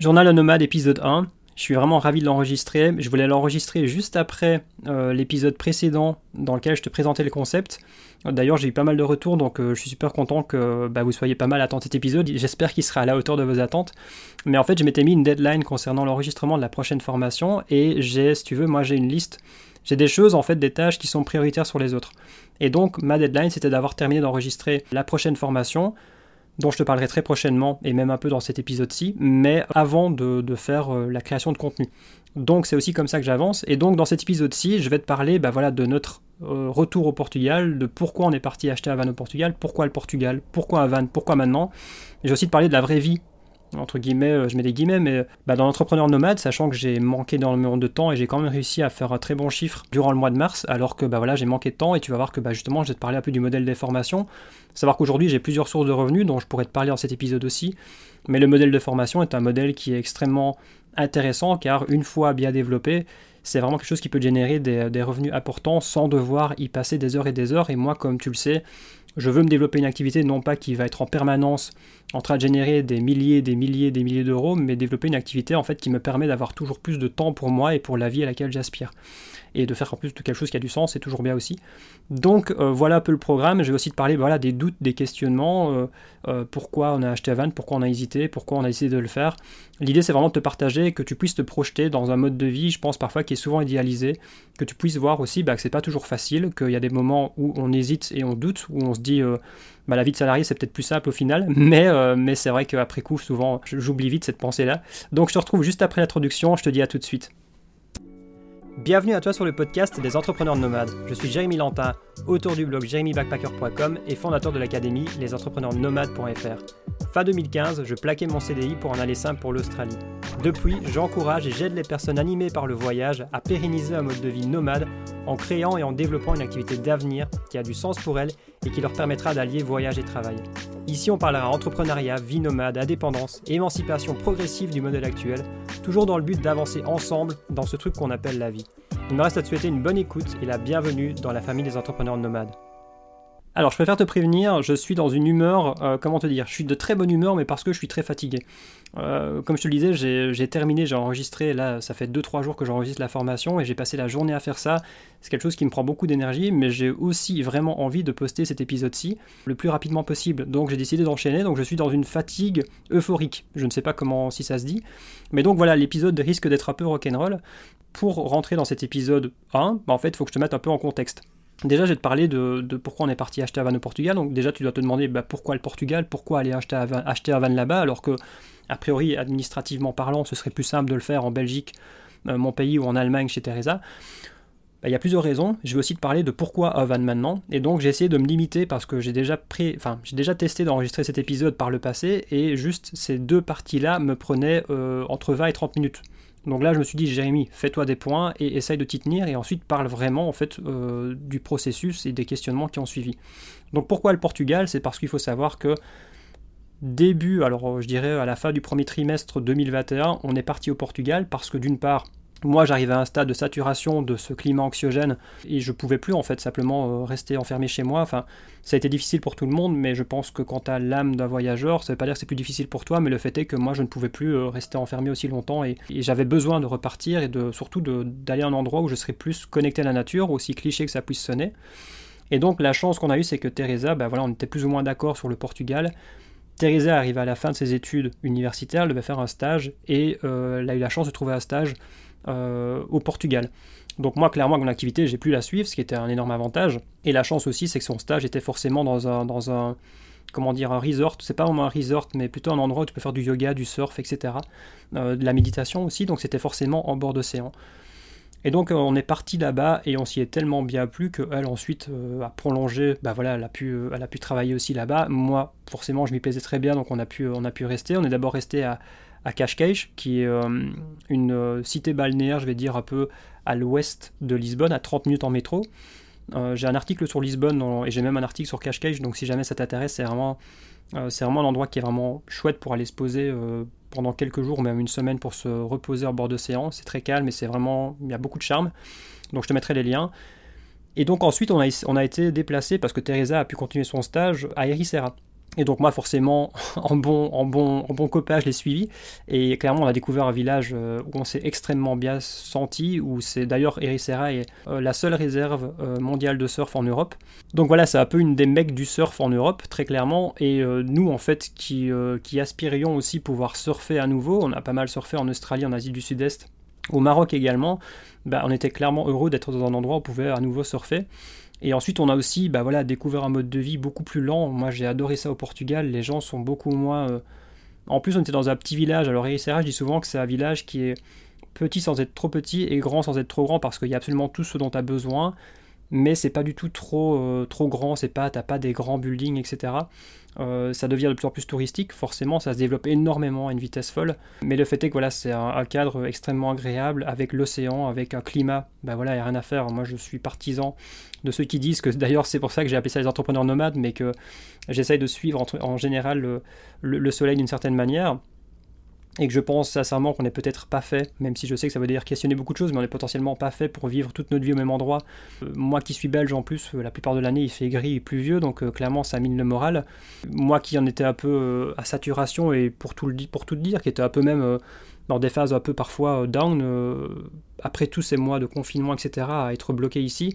Journal nomade épisode 1. Je suis vraiment ravi de l'enregistrer. Je voulais l'enregistrer juste après euh, l'épisode précédent dans lequel je te présentais le concept. D'ailleurs, j'ai eu pas mal de retours, donc euh, je suis super content que bah, vous soyez pas mal attendant cet épisode. J'espère qu'il sera à la hauteur de vos attentes. Mais en fait, je m'étais mis une deadline concernant l'enregistrement de la prochaine formation et j'ai, si tu veux, moi j'ai une liste. J'ai des choses, en fait, des tâches qui sont prioritaires sur les autres. Et donc, ma deadline, c'était d'avoir terminé d'enregistrer la prochaine formation dont je te parlerai très prochainement et même un peu dans cet épisode-ci, mais avant de, faire euh, la création de contenu. Donc c'est aussi comme ça que j'avance. Et donc dans cet épisode-ci, je vais te parler bah, voilà, de notre euh, retour au Portugal, de pourquoi on est parti acheter un van au Portugal, pourquoi le Portugal, pourquoi un van, pourquoi maintenant. Et j'ai aussi te parler de la vraie vie entre guillemets, euh, je mets des guillemets, mais bah, dans l'entrepreneur nomade, sachant que j'ai manqué énormément de temps et j'ai quand même réussi à faire un très bon chiffre durant le mois de mars, alors que bah, voilà, j'ai manqué de temps et tu vas voir que bah, justement, je vais te parler un peu du modèle des formations. Savoir qu'aujourd'hui, j'ai plusieurs sources de revenus dont je pourrais te parler dans cet épisode aussi, mais le modèle de formation est un modèle qui est extrêmement intéressant car une fois bien développé, c'est vraiment quelque chose qui peut générer des, des, revenus importants sans devoir y passer des heures et des heures. Et moi, comme tu le sais, je veux me développer une activité non pas qui va être en permanence en train de générer des milliers, des milliers, des milliers d'euros, mais développer une activité en fait qui me permet d'avoir toujours plus de temps pour moi et pour la vie à laquelle j'aspire et de faire en plus de quelque chose qui a du sens, c'est toujours bien aussi. Donc euh, voilà un peu le programme. Je vais aussi te parler voilà, des doutes, des questionnements, euh, euh, pourquoi on a acheté Avant, pourquoi on a hésité, pourquoi on a essayé de le faire. L'idée c'est vraiment de te partager, que tu puisses te projeter dans un mode de vie, je pense parfois qui est souvent idéalisé, que tu puisses voir aussi bah, que c'est pas toujours facile, qu'il y a des moments où on hésite et on doute, où on se dit bah, la vie de salarié c'est peut-être plus simple au final, mais, mais c'est vrai qu'après coup souvent j'oublie vite cette pensée-là. Donc je te retrouve juste après l'introduction, je te dis à tout de suite. Bienvenue à toi sur le podcast des entrepreneurs nomades. Je suis Jérémy Lantin, auteur du blog jérémybackpacker.com et fondateur de l'académie lesentrepreneursnomades.fr. Fin 2015, je plaquais mon CDI pour en aller simple pour l'Australie. Depuis, j'encourage et j'aide les personnes animées par le voyage à pérenniser un mode de vie nomade en créant et en développant une activité d'avenir qui a du sens pour elles et qui leur permettra d'allier voyage et travail. Ici, on parlera entrepreneuriat, vie nomade, indépendance, émancipation progressive du modèle actuel, toujours dans le but d'avancer ensemble dans ce truc qu'on appelle la vie. Il me reste à te souhaiter une bonne écoute et la bienvenue dans la famille des entrepreneurs nomades. Alors, je préfère te prévenir, je suis dans une humeur, euh, comment te dire, je suis de très bonne humeur, mais parce que je suis très fatigué. Euh, comme je te le disais, j'ai terminé, j'ai enregistré, là, ça fait 2-3 jours que j'enregistre la formation et j'ai passé la journée à faire ça. C'est quelque chose qui me prend beaucoup d'énergie, mais j'ai aussi vraiment envie de poster cet épisode-ci le plus rapidement possible. Donc, j'ai décidé d'enchaîner, donc je suis dans une fatigue euphorique. Je ne sais pas comment, si ça se dit. Mais donc, voilà, l'épisode risque d'être un peu rock'n'roll. Pour rentrer dans cet épisode 1, bah, en fait, il faut que je te mette un peu en contexte. Déjà, je vais te parler de, pourquoi on est parti acheter un van au Portugal. Donc, déjà, tu dois te demander bah, pourquoi le Portugal, pourquoi aller acheter un van, acheter là-bas, alors que, a priori, administrativement parlant, ce serait plus simple de le faire en Belgique, euh, mon pays, ou en Allemagne chez Teresa. Bah, il y a plusieurs raisons. Je vais aussi te parler de pourquoi un van maintenant. Et donc, j'ai essayé de me limiter parce que j'ai déjà, déjà testé d'enregistrer cet épisode par le passé et juste ces deux parties-là me prenaient euh, entre 20 et 30 minutes. Donc là, je me suis dit, Jérémy, fais-toi des points et essaye de t'y tenir et ensuite parle vraiment en fait euh, du processus et des questionnements qui ont suivi. Donc pourquoi le Portugal? C'est parce qu'il faut savoir que début, alors je dirais à la fin du premier trimestre 2021, on est parti au Portugal parce que d'une part, moi, j'arrivais à un stade de saturation de ce climat anxiogène et je pouvais plus en fait simplement euh, rester enfermé chez moi. Enfin, ça a été difficile pour tout le monde, mais je pense que quand tu as l'âme d'un voyageur, ça veut pas dire que c'est plus difficile pour toi, mais le fait est que moi, je ne pouvais plus euh, rester enfermé aussi longtemps et, j'avais besoin de repartir et de surtout d'aller à un endroit où je serais plus connecté à la nature, aussi cliché que ça puisse sonner. Et donc, la chance qu'on a eue, c'est que Teresa, ben voilà, on était plus ou moins d'accord sur le Portugal. Teresa arrive à la fin de ses études universitaires, elle devait faire un stage et euh, elle a eu la chance de trouver un stage au Portugal. Donc moi, clairement, mon activité, j'ai pu la suivre, ce qui était un énorme avantage. Et la chance aussi, c'est que son stage était forcément dans un, dans un comment dire, un resort. C'est pas vraiment un resort, mais plutôt un endroit où tu peux faire du yoga, du surf, etc. Euh, de la méditation aussi, donc c'était forcément en bord d'océan. Et donc on est parti là-bas et on s'y est tellement bien plu qu'elle ensuite euh, a prolongé, bah voilà, elle a pu, elle a pu travailler aussi là-bas. Moi, forcément, je m'y plaisais très bien, donc on a pu, on a pu rester. On est d'abord resté à, à Cascais, qui est euh, une euh, cité balnéaire, je vais dire, un peu à l'ouest de Lisbonne, à 30 minutes en métro. Euh, j'ai un article sur Lisbonne et j'ai même un article sur Cascais, donc si jamais ça t'intéresse, c'est vraiment, c'est vraiment un endroit qui est vraiment chouette pour aller se poser pendant quelques jours, même une semaine pour se reposer au bord d'océan. C'est très calme et c'est vraiment, il y a beaucoup de charme. Donc je te mettrai les liens. Et donc ensuite, on a, on a été déplacé parce que Teresa a pu continuer son stage à Ericeira. Et donc moi forcément en bon, en bon, en bon copain je l'ai suivi et clairement on a découvert un village euh, où on s'est extrêmement bien senti, où c'est d'ailleurs Ericeira est euh, la seule réserve euh, mondiale de surf en Europe. Donc voilà c'est un peu une des mecs du surf en Europe très clairement et nous en fait qui, aspirions aussi pouvoir surfer à nouveau, on a pas mal surfé en Australie, en Asie du Sud-Est, au Maroc également, bah, on était clairement heureux d'être dans un endroit où on pouvait à nouveau surfer. Et ensuite, on a aussi bah voilà, découvert un mode de vie beaucoup plus lent. Moi, j'ai adoré ça au Portugal. Les gens sont beaucoup moins. Euh, en plus, on était dans un petit village. Alors, je dis souvent que c'est un village qui est petit sans être trop petit et grand sans être trop grand parce qu'il y a absolument tout ce dont tu as besoin mais c'est pas du tout trop, euh, trop grand, c'est pas, t'as pas des grands buildings, etc. Euh, ça devient de plus en plus touristique, forcément, ça se développe énormément à une vitesse folle, mais le fait est que voilà, c'est un, cadre extrêmement agréable, avec l'océan, avec un climat, bah voilà, il n'y a rien à faire. Moi, je suis partisan de ceux qui disent que, d'ailleurs, c'est pour ça que j'ai appelé ça les entrepreneurs nomades, mais que j'essaye de suivre en, général le soleil d'une certaine manière et que je pense sincèrement qu'on n'est peut-être pas fait, même si je sais que ça veut dire questionner beaucoup de choses, mais on n'est potentiellement pas fait pour vivre toute notre vie au même endroit. Euh, moi qui suis belge en plus, euh, la plupart de l'année il fait gris et pluvieux, donc euh, clairement ça mine le moral. Moi qui en étais un peu à saturation et pour tout, le, dire, qui était un peu même dans des phases un peu parfois down, après tous ces mois de confinement, etc., à être bloqué ici,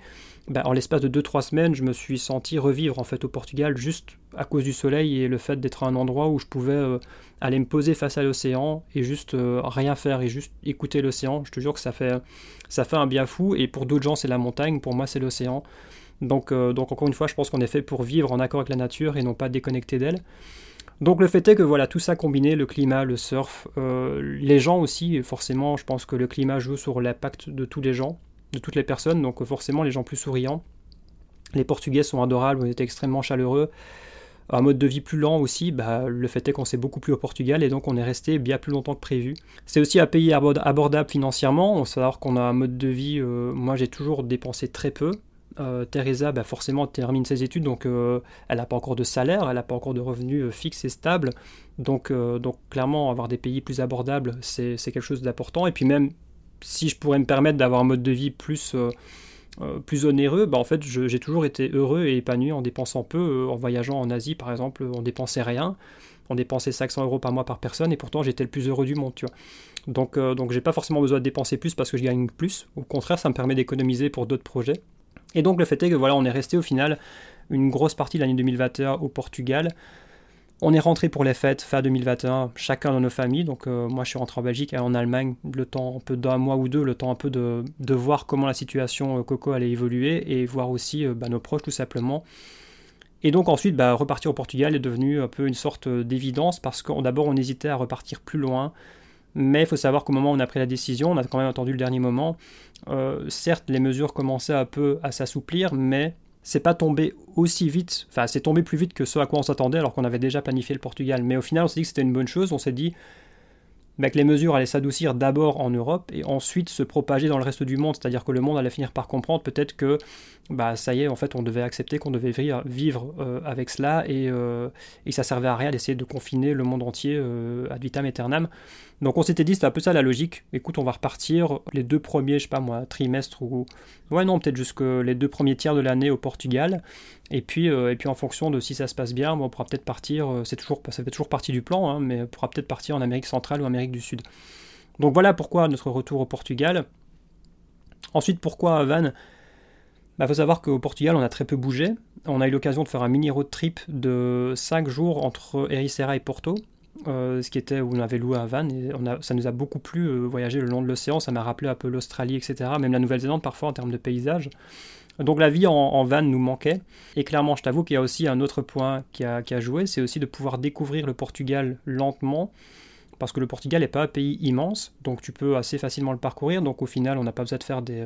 ben, en l'espace de 2-3 semaines, je me suis senti revivre en fait au Portugal juste à cause du soleil et le fait d'être à un endroit où je pouvais euh, aller me poser face à l'océan et juste euh, rien faire et juste écouter l'océan. Je te jure que ça fait, ça fait un bien fou et pour d'autres gens c'est la montagne, pour moi c'est l'océan. Donc, euh, donc encore une fois, je pense qu'on est fait pour vivre en accord avec la nature et non pas déconnecté d'elle. Donc le fait est que voilà, tout ça combiné, le climat, le surf, les gens aussi, forcément, je pense que le climat joue sur l'impact de tous les gens, de toutes les personnes, donc forcément les gens plus souriants. Les Portugais sont adorables, on était extrêmement chaleureux. Un mode de vie plus lent aussi, bah, le fait est qu'on s'est beaucoup plus au Portugal et donc on est resté bien plus longtemps que prévu. C'est aussi un pays abordable financièrement, on sait savoir qu'on a un mode de vie, euh, moi j'ai toujours dépensé très peu. Euh, Teresa, bah forcément, termine ses études, donc euh, elle n'a pas encore de salaire, elle n'a pas encore de revenus fixes et stables. Donc, donc clairement, avoir des pays plus abordables, c'est quelque chose d'important. Et puis même si je pourrais me permettre d'avoir un mode de vie plus, euh, euh, plus onéreux, bah en fait j'ai toujours été heureux et épanoui en dépensant peu. Euh, en voyageant en Asie par exemple, on dépensait rien. On dépensait 500 euros par mois par personne et pourtant j'étais le plus heureux du monde. Donc, donc j'ai pas forcément besoin de dépenser plus parce que je gagne plus. Au contraire, ça me permet d'économiser pour d'autres projets. Et donc le fait est que voilà, on est resté au final une grosse partie de l'année 2021 au Portugal. On est rentré pour les fêtes fin 2021, chacun dans nos familles. Donc euh, moi je suis rentré en Belgique et en Allemagne le temps un peu d'un mois ou deux, le temps un peu de, voir comment la situation euh, Coco allait évoluer et voir aussi euh, bah, nos proches tout simplement. Et donc ensuite, bah, repartir au Portugal est devenu un peu une sorte d'évidence parce que d'abord on hésitait à repartir plus loin. Mais il faut savoir qu'au moment où on a pris la décision, on a quand même attendu le dernier moment. certes, les mesures commençaient un peu à s'assouplir, mais c'est pas tombé aussi vite, enfin c'est tombé plus vite que ce à quoi on s'attendait alors qu'on avait déjà planifié le Portugal. Mais au final on s'est dit que c'était une bonne chose, on s'est dit bah, que les mesures allaient s'adoucir d'abord en Europe et ensuite se propager dans le reste du monde, c'est-à-dire que le monde allait finir par comprendre peut-être que bah ça y est, en fait on devait accepter qu'on devait vivre euh, avec cela et, euh, et, ça servait à rien d'essayer de confiner le monde entier euh, ad vitam aeternam. Donc on s'était dit, c'était un peu ça la logique. Écoute, on va repartir les deux premiers, je sais pas moi, trimestres ou. Ouais, non, peut-être jusque les deux premiers tiers de l'année au Portugal. Et puis, euh, et puis en fonction de si ça se passe bien, on pourra peut-être partir, c'est toujours, ça fait toujours partie du plan, hein, mais on pourra peut-être partir en Amérique centrale ou Amérique du Sud. Donc voilà pourquoi notre retour au Portugal. Ensuite, pourquoi Van Il bah, faut savoir qu'au Portugal, on a très peu bougé. On a eu l'occasion de faire un mini road trip de 5 jours entre Ericeira et Porto. Euh, ce qui était où on avait loué un van et ça nous a beaucoup plu euh, voyager le long de l'océan, ça m'a rappelé un peu l'Australie, etc., même la Nouvelle-Zélande parfois en termes de paysage. Donc la vie en, van nous manquait. Et clairement, je t'avoue qu'il y a aussi un autre point qui a, joué, c'est aussi de pouvoir découvrir le Portugal lentement. Parce que le Portugal n'est pas un pays immense, donc tu peux assez facilement le parcourir. Donc au final, on n'a pas besoin de faire des,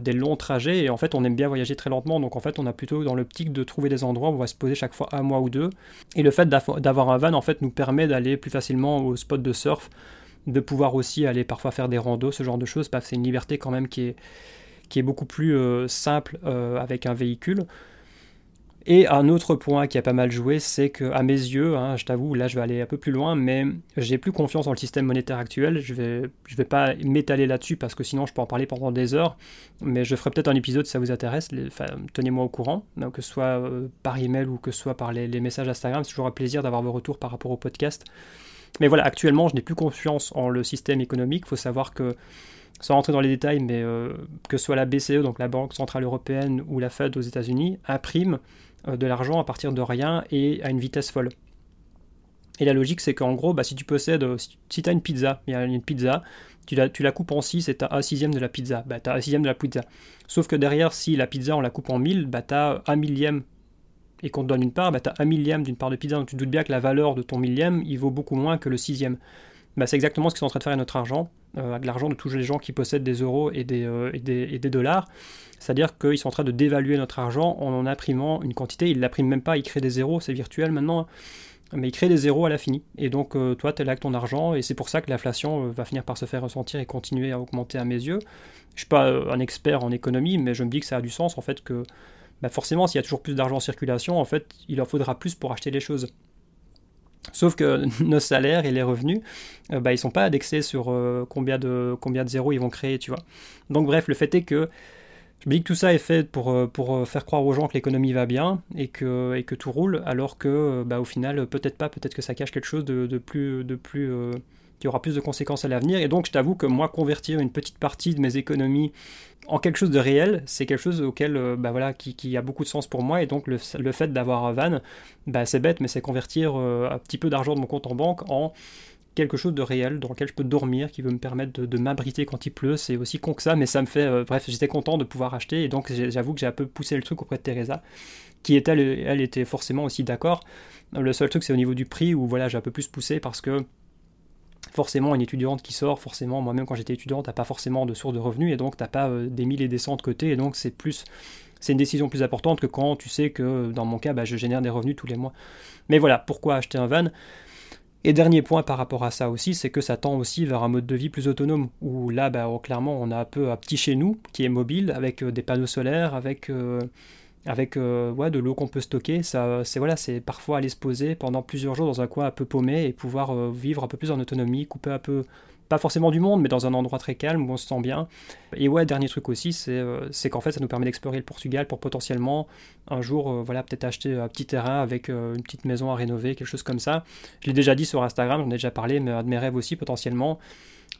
des longs trajets et en fait on aime bien voyager très lentement. Donc en fait on a plutôt dans l'optique de trouver des endroits où on va se poser chaque fois un mois ou deux. Et le fait d'avoir un van en fait nous permet d'aller plus facilement au spot de surf de pouvoir aussi aller parfois faire des randos ce genre de choses c'est une liberté quand même qui est, qui est beaucoup plus euh, simple euh, avec un véhicule Et un autre point qui a pas mal joué, c'est que à mes yeux, hein, je t'avoue, là je vais aller un peu plus loin, mais j'ai plus confiance dans le système monétaire actuel. Je vais, je vais pas m'étaler là-dessus parce que sinon je peux en parler pendant des heures. Mais je ferai peut-être un épisode si ça vous intéresse. tenez-moi au courant, que ce soit euh, par email ou que ce soit par les, messages Instagram. C'est toujours un plaisir d'avoir vos retours par rapport au podcast. Mais voilà, actuellement, je n'ai plus confiance en le système économique. Il faut savoir que sans rentrer dans les détails, mais euh, que ce soit la BCE, donc la Banque Centrale Européenne, ou la Fed aux États-Unis, impriment euh, de l'argent à partir de rien et à une vitesse folle. Et la logique, c'est qu'en gros, bah, si tu possèdes, euh, si tu as une pizza, il une pizza, tu la, coupes en 6 et tu as un sixième de la pizza. Bah, tu sixième de la pizza. Sauf que derrière, si la pizza, on la coupe en 1000, bah, tu as un millième et qu'on te donne une part, bah, tu as un millième d'une part de pizza. Donc tu te doutes bien que la valeur de ton millième, il vaut beaucoup moins que le sixième. Bah, c'est exactement ce qu'ils sont en train de faire avec notre argent, euh, avec l'argent de tous les gens qui possèdent des euros et des, euh, et des, dollars. C'est-à-dire qu'ils sont en train de dévaluer notre argent en en imprimant une quantité. Ils ne l'impriment même pas, ils créent des zéros, c'est virtuel maintenant. Mais ils créent des zéros à la fini. Et donc, euh, toi, tu es là avec ton argent, et c'est pour ça que l'inflation va finir par se faire ressentir et continuer à augmenter à mes yeux. Je ne suis pas un expert en économie, mais je me dis que ça a du sens, en fait, que bah, forcément, s'il y a toujours plus d'argent en circulation, en fait, il en faudra plus pour acheter les choses. Sauf que nos salaires et les revenus, euh, bah, ils sont pas indexés sur euh, combien, de, combien de zéros ils vont créer, tu vois. Donc bref, le fait est que je me dis que tout ça est fait pour, euh, pour faire croire aux gens que l'économie va bien et que, et que tout roule, alors que bah, au final, peut-être pas, peut-être que ça cache quelque chose de, de plus, de plus qui aura plus de conséquences à l'avenir. Et donc, je t'avoue que moi, convertir une petite partie de mes économies en quelque chose de réel, c'est quelque chose auquel, euh, bah voilà, qui, a beaucoup de sens pour moi. Et donc, le, fait d'avoir un van, bah, c'est bête, mais c'est convertir euh, un petit peu d'argent de mon compte en banque en quelque chose de réel dans lequel je peux dormir, qui veut me permettre de, m'abriter quand il pleut. C'est aussi con que ça, mais ça me fait. Euh, bref, j'étais content de pouvoir acheter. Et donc, j'avoue que j'ai un peu poussé le truc auprès de Teresa, qui était, elle était forcément aussi d'accord. Le seul truc, c'est au niveau du prix où voilà, j'ai un peu plus poussé parce que forcément une étudiante qui sort, forcément moi-même quand j'étais étudiante, t'as pas forcément de source de revenus et donc t'as pas euh, des mille et des cents de côté et donc c'est plus c'est une décision plus importante que quand tu sais que dans mon cas bah, je génère des revenus tous les mois. Mais voilà, pourquoi acheter un van? Et dernier point par rapport à ça aussi, c'est que ça tend aussi vers un mode de vie plus autonome, où là, bah, clairement, on a un peu un petit chez nous qui est mobile, avec euh, des panneaux solaires, avec euh, avec euh, ouais, de l'eau qu'on peut stocker. Ça, c'est voilà, c'est parfois aller se poser pendant plusieurs jours dans un coin un peu paumé et pouvoir euh, vivre un peu plus en autonomie, couper un peu, pas forcément du monde, mais dans un endroit très calme où on se sent bien. Et ouais, dernier truc aussi, c'est, euh, qu'en fait, ça nous permet d'explorer le Portugal pour potentiellement un jour, voilà, peut-être acheter un petit terrain avec une petite maison à rénover, quelque chose comme ça. Je l'ai déjà dit sur Instagram, j'en ai déjà parlé, mais un de mes rêves aussi potentiellement,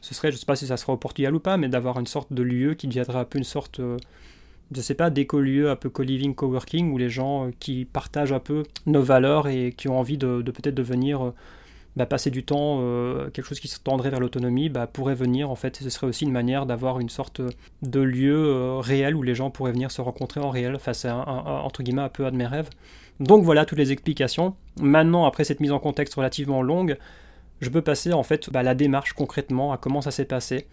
ce serait, je sais pas si ça sera au Portugal ou pas, mais d'avoir une sorte de lieu qui deviendrait un peu une sorte je sais pas, d'écolieux un peu co-living, co-working, où les gens euh, qui partagent un peu nos valeurs et qui ont envie de, peut-être de venir euh, bah, passer du temps, euh, quelque chose qui se tendrait vers l'autonomie, bah, pourrait venir en fait. ce serait aussi une manière d'avoir une sorte de lieu réel où les gens pourraient venir se rencontrer en réel. Enfin, c'est un, entre guillemets un peu un de mes rêves. Donc voilà toutes les explications. Maintenant, après cette mise en contexte relativement longue, je peux passer en fait bah, la démarche concrètement à comment ça s'est passé.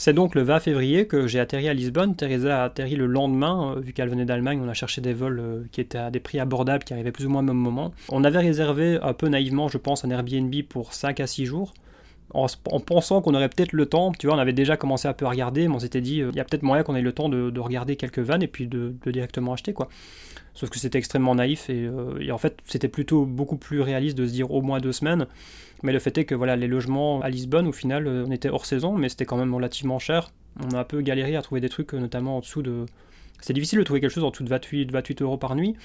C'est donc le 20 février que j'ai atterri à Lisbonne. Teresa a atterri le lendemain, euh, vu qu'elle venait d'Allemagne. On a cherché des vols euh, qui étaient à des prix abordables, qui arrivaient plus ou moins au même moment. On avait réservé un peu naïvement, je pense, un Airbnb pour 5 à 6 jours. En, pensant qu'on aurait peut-être le temps, tu vois, on avait déjà commencé un peu à regarder, mais on s'était dit, euh, il y a peut-être moyen qu'on ait le temps de, regarder quelques vannes et puis de, de directement acheter, quoi. Sauf que c'était extrêmement naïf euh, et, en fait c'était plutôt beaucoup plus réaliste de se dire au moins deux semaines. Mais le fait est que voilà les logements à Lisbonne au final euh, on était hors saison mais c'était quand même relativement cher. On a un peu galéré à trouver des trucs euh, notamment en dessous de... C'est difficile de trouver quelque chose en dessous de 28, 28 euros par nuit.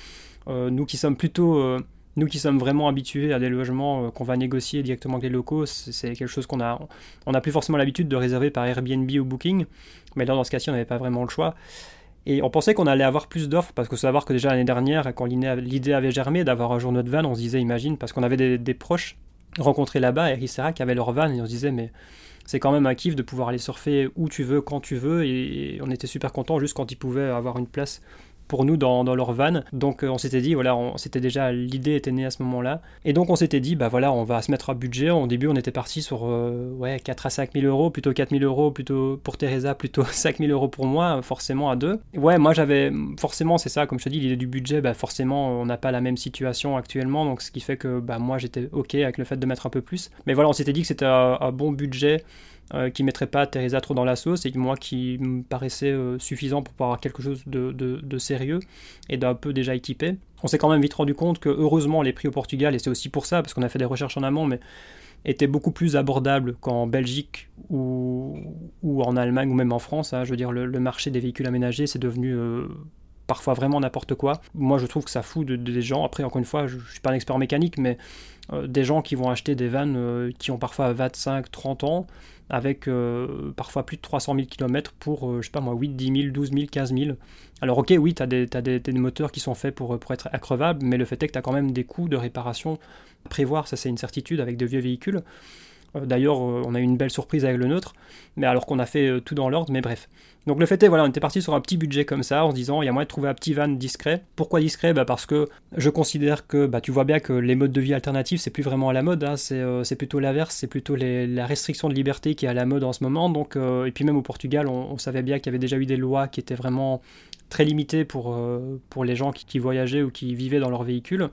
nous qui sommes plutôt... nous qui sommes vraiment habitués à des logements qu'on va négocier directement avec les locaux, c'est quelque chose qu'on a, on n'a plus forcément l'habitude de réserver par Airbnb ou Booking, mais là dans ce cas-ci on n'avait pas vraiment le choix. Et on pensait qu'on allait avoir plus d'offres, parce que savoir que déjà l'année dernière, quand l'idée avait germé d'avoir un journaux de van, on se disait, imagine, parce qu'on avait des, proches rencontrés là-bas, et Rissera qui avait leur van, et on se disait, mais c'est quand même un kiff de pouvoir aller surfer où tu veux, quand tu veux, et on était super contents juste quand ils pouvaient avoir une place pour nous dans, leur van. Donc euh, on s'était dit, voilà, on, c'était déjà, l'idée était née à ce moment-là. Et donc on s'était dit, bah voilà, on va se mettre un budget. Au début, on était parti sur euh, ouais, 4 à 5 000 euros, plutôt 4 000 euros plutôt pour Teresa, plutôt 5 000 euros pour moi, forcément à deux. Ouais, moi j'avais, forcément, c'est ça, comme je te dis, l'idée du budget, bah forcément, on n'a pas la même situation actuellement, donc ce qui fait que bah, moi j'étais ok avec le fait de mettre un peu plus. Mais voilà, on s'était dit que c'était un bon budget euh, qui ne mettrait pas Teresa trop dans la sauce et moi qui me paraissait euh, suffisant pour pouvoir avoir quelque chose de, sérieux et d'un peu déjà équipé. On s'est quand même vite rendu compte que heureusement les prix au Portugal, et c'est aussi pour ça, parce qu'on a fait des recherches en amont, mais étaient beaucoup plus abordables qu'en Belgique ou, ou, en Allemagne ou même en France. Hein. Je veux dire, le, marché des véhicules aménagés, c'est devenu euh, parfois vraiment n'importe quoi. Moi, je trouve que ça fout des gens. Après, encore une fois, je, ne suis pas un expert mécanique, mais des gens qui vont acheter des vannes qui ont parfois 25, 30 ans, avec euh, parfois plus de 300 000 km pour, je sais pas moi, 8, 10 000, 12 000, 15 000. Alors ok, oui, tu as, des, des, moteurs qui sont faits pour, pour être accrevables, mais le fait est que tu as quand même des coûts de réparation à prévoir, ça c'est une certitude avec de vieux véhicules. D'ailleurs, on a eu une belle surprise avec le nôtre, mais alors qu'on a fait tout dans l'ordre, mais bref. Donc le fait est, voilà, on était parti sur un petit budget comme ça, en se disant, il y a moyen de trouver un petit van discret. Pourquoi discret? Bah Parce que je considère que, bah, tu vois bien que les modes de vie alternatifs, c'est plus vraiment à la mode, hein. euh, c'est plutôt l'inverse, c'est plutôt la restriction de liberté qui est à la mode en ce moment. Donc, euh, et puis même au Portugal, on, savait bien qu'il y avait déjà eu des lois qui étaient vraiment très limitées pour, euh, pour les gens qui, qui voyageaient ou qui vivaient dans leur véhicule.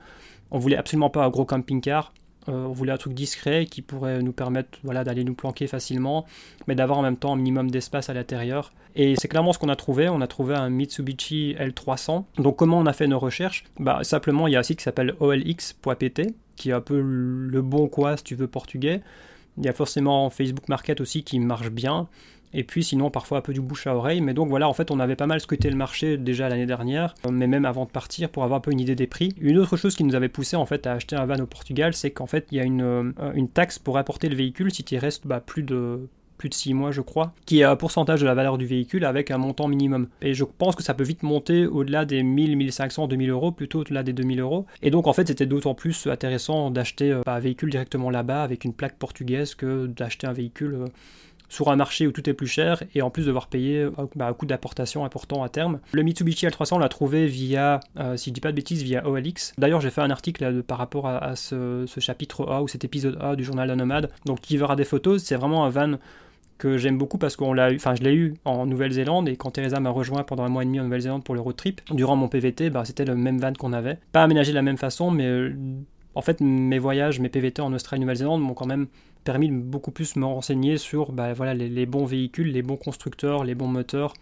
On voulait absolument pas un gros camping-car. Euh, on voulait un truc discret qui pourrait nous permettre d'aller nous planquer facilement, mais d'avoir en même temps un minimum d'espace à l'intérieur. Et c'est clairement ce qu'on a trouvé. On a trouvé un Mitsubishi L300. Donc comment on a fait nos recherches? Bah, Simplement, il y a un site qui s'appelle olx.pt, qui est un peu le bon quoi si tu veux portugais. Il y a forcément Facebook Market aussi qui marche bien. Et puis sinon, parfois un peu du bouche à oreille. Mais donc voilà, en fait, on avait pas mal scruté le marché déjà l'année dernière, mais même avant de partir pour avoir un peu une idée des prix. Une autre chose qui nous avait poussé en fait à acheter un van au Portugal, c'est qu'en fait, il y a une, euh, une taxe pour apporter le véhicule si tu restes bah, plus de plus de 6 mois je crois, qui est un pourcentage de la valeur du véhicule avec un montant minimum. Et je pense que ça peut vite monter au-delà des 1000, 1500, 2000 euros, plutôt au-delà des 2000 euros. Et donc en fait c'était d'autant plus intéressant d'acheter euh, un véhicule directement là-bas avec une plaque portugaise que d'acheter un véhicule euh, sur un marché où tout est plus cher et en plus devoir payer euh, bah, un coût d'apportation important à terme. Le Mitsubishi L300, on l'a trouvé via, euh, si je dis pas de bêtises, via OLX. D'ailleurs, j'ai fait un article par rapport à, ce, chapitre A ou cet épisode A du journal La Nomade. Donc, qui verra des photos, c'est vraiment un van que j'aime beaucoup parce qu'on l'a eu, enfin je l'ai eu en Nouvelle-Zélande et quand Teresa m'a rejoint pendant un mois et demi en Nouvelle-Zélande pour le road trip, durant mon PVT, bah, c'était le même van qu'on avait. Pas aménagé de la même façon, mais euh, en fait mes voyages, mes PVT en Australie Nouvelle-Zélande m'ont quand même permis de beaucoup plus me renseigner sur bah, voilà, les, bons véhicules, les bons constructeurs, les bons moteurs,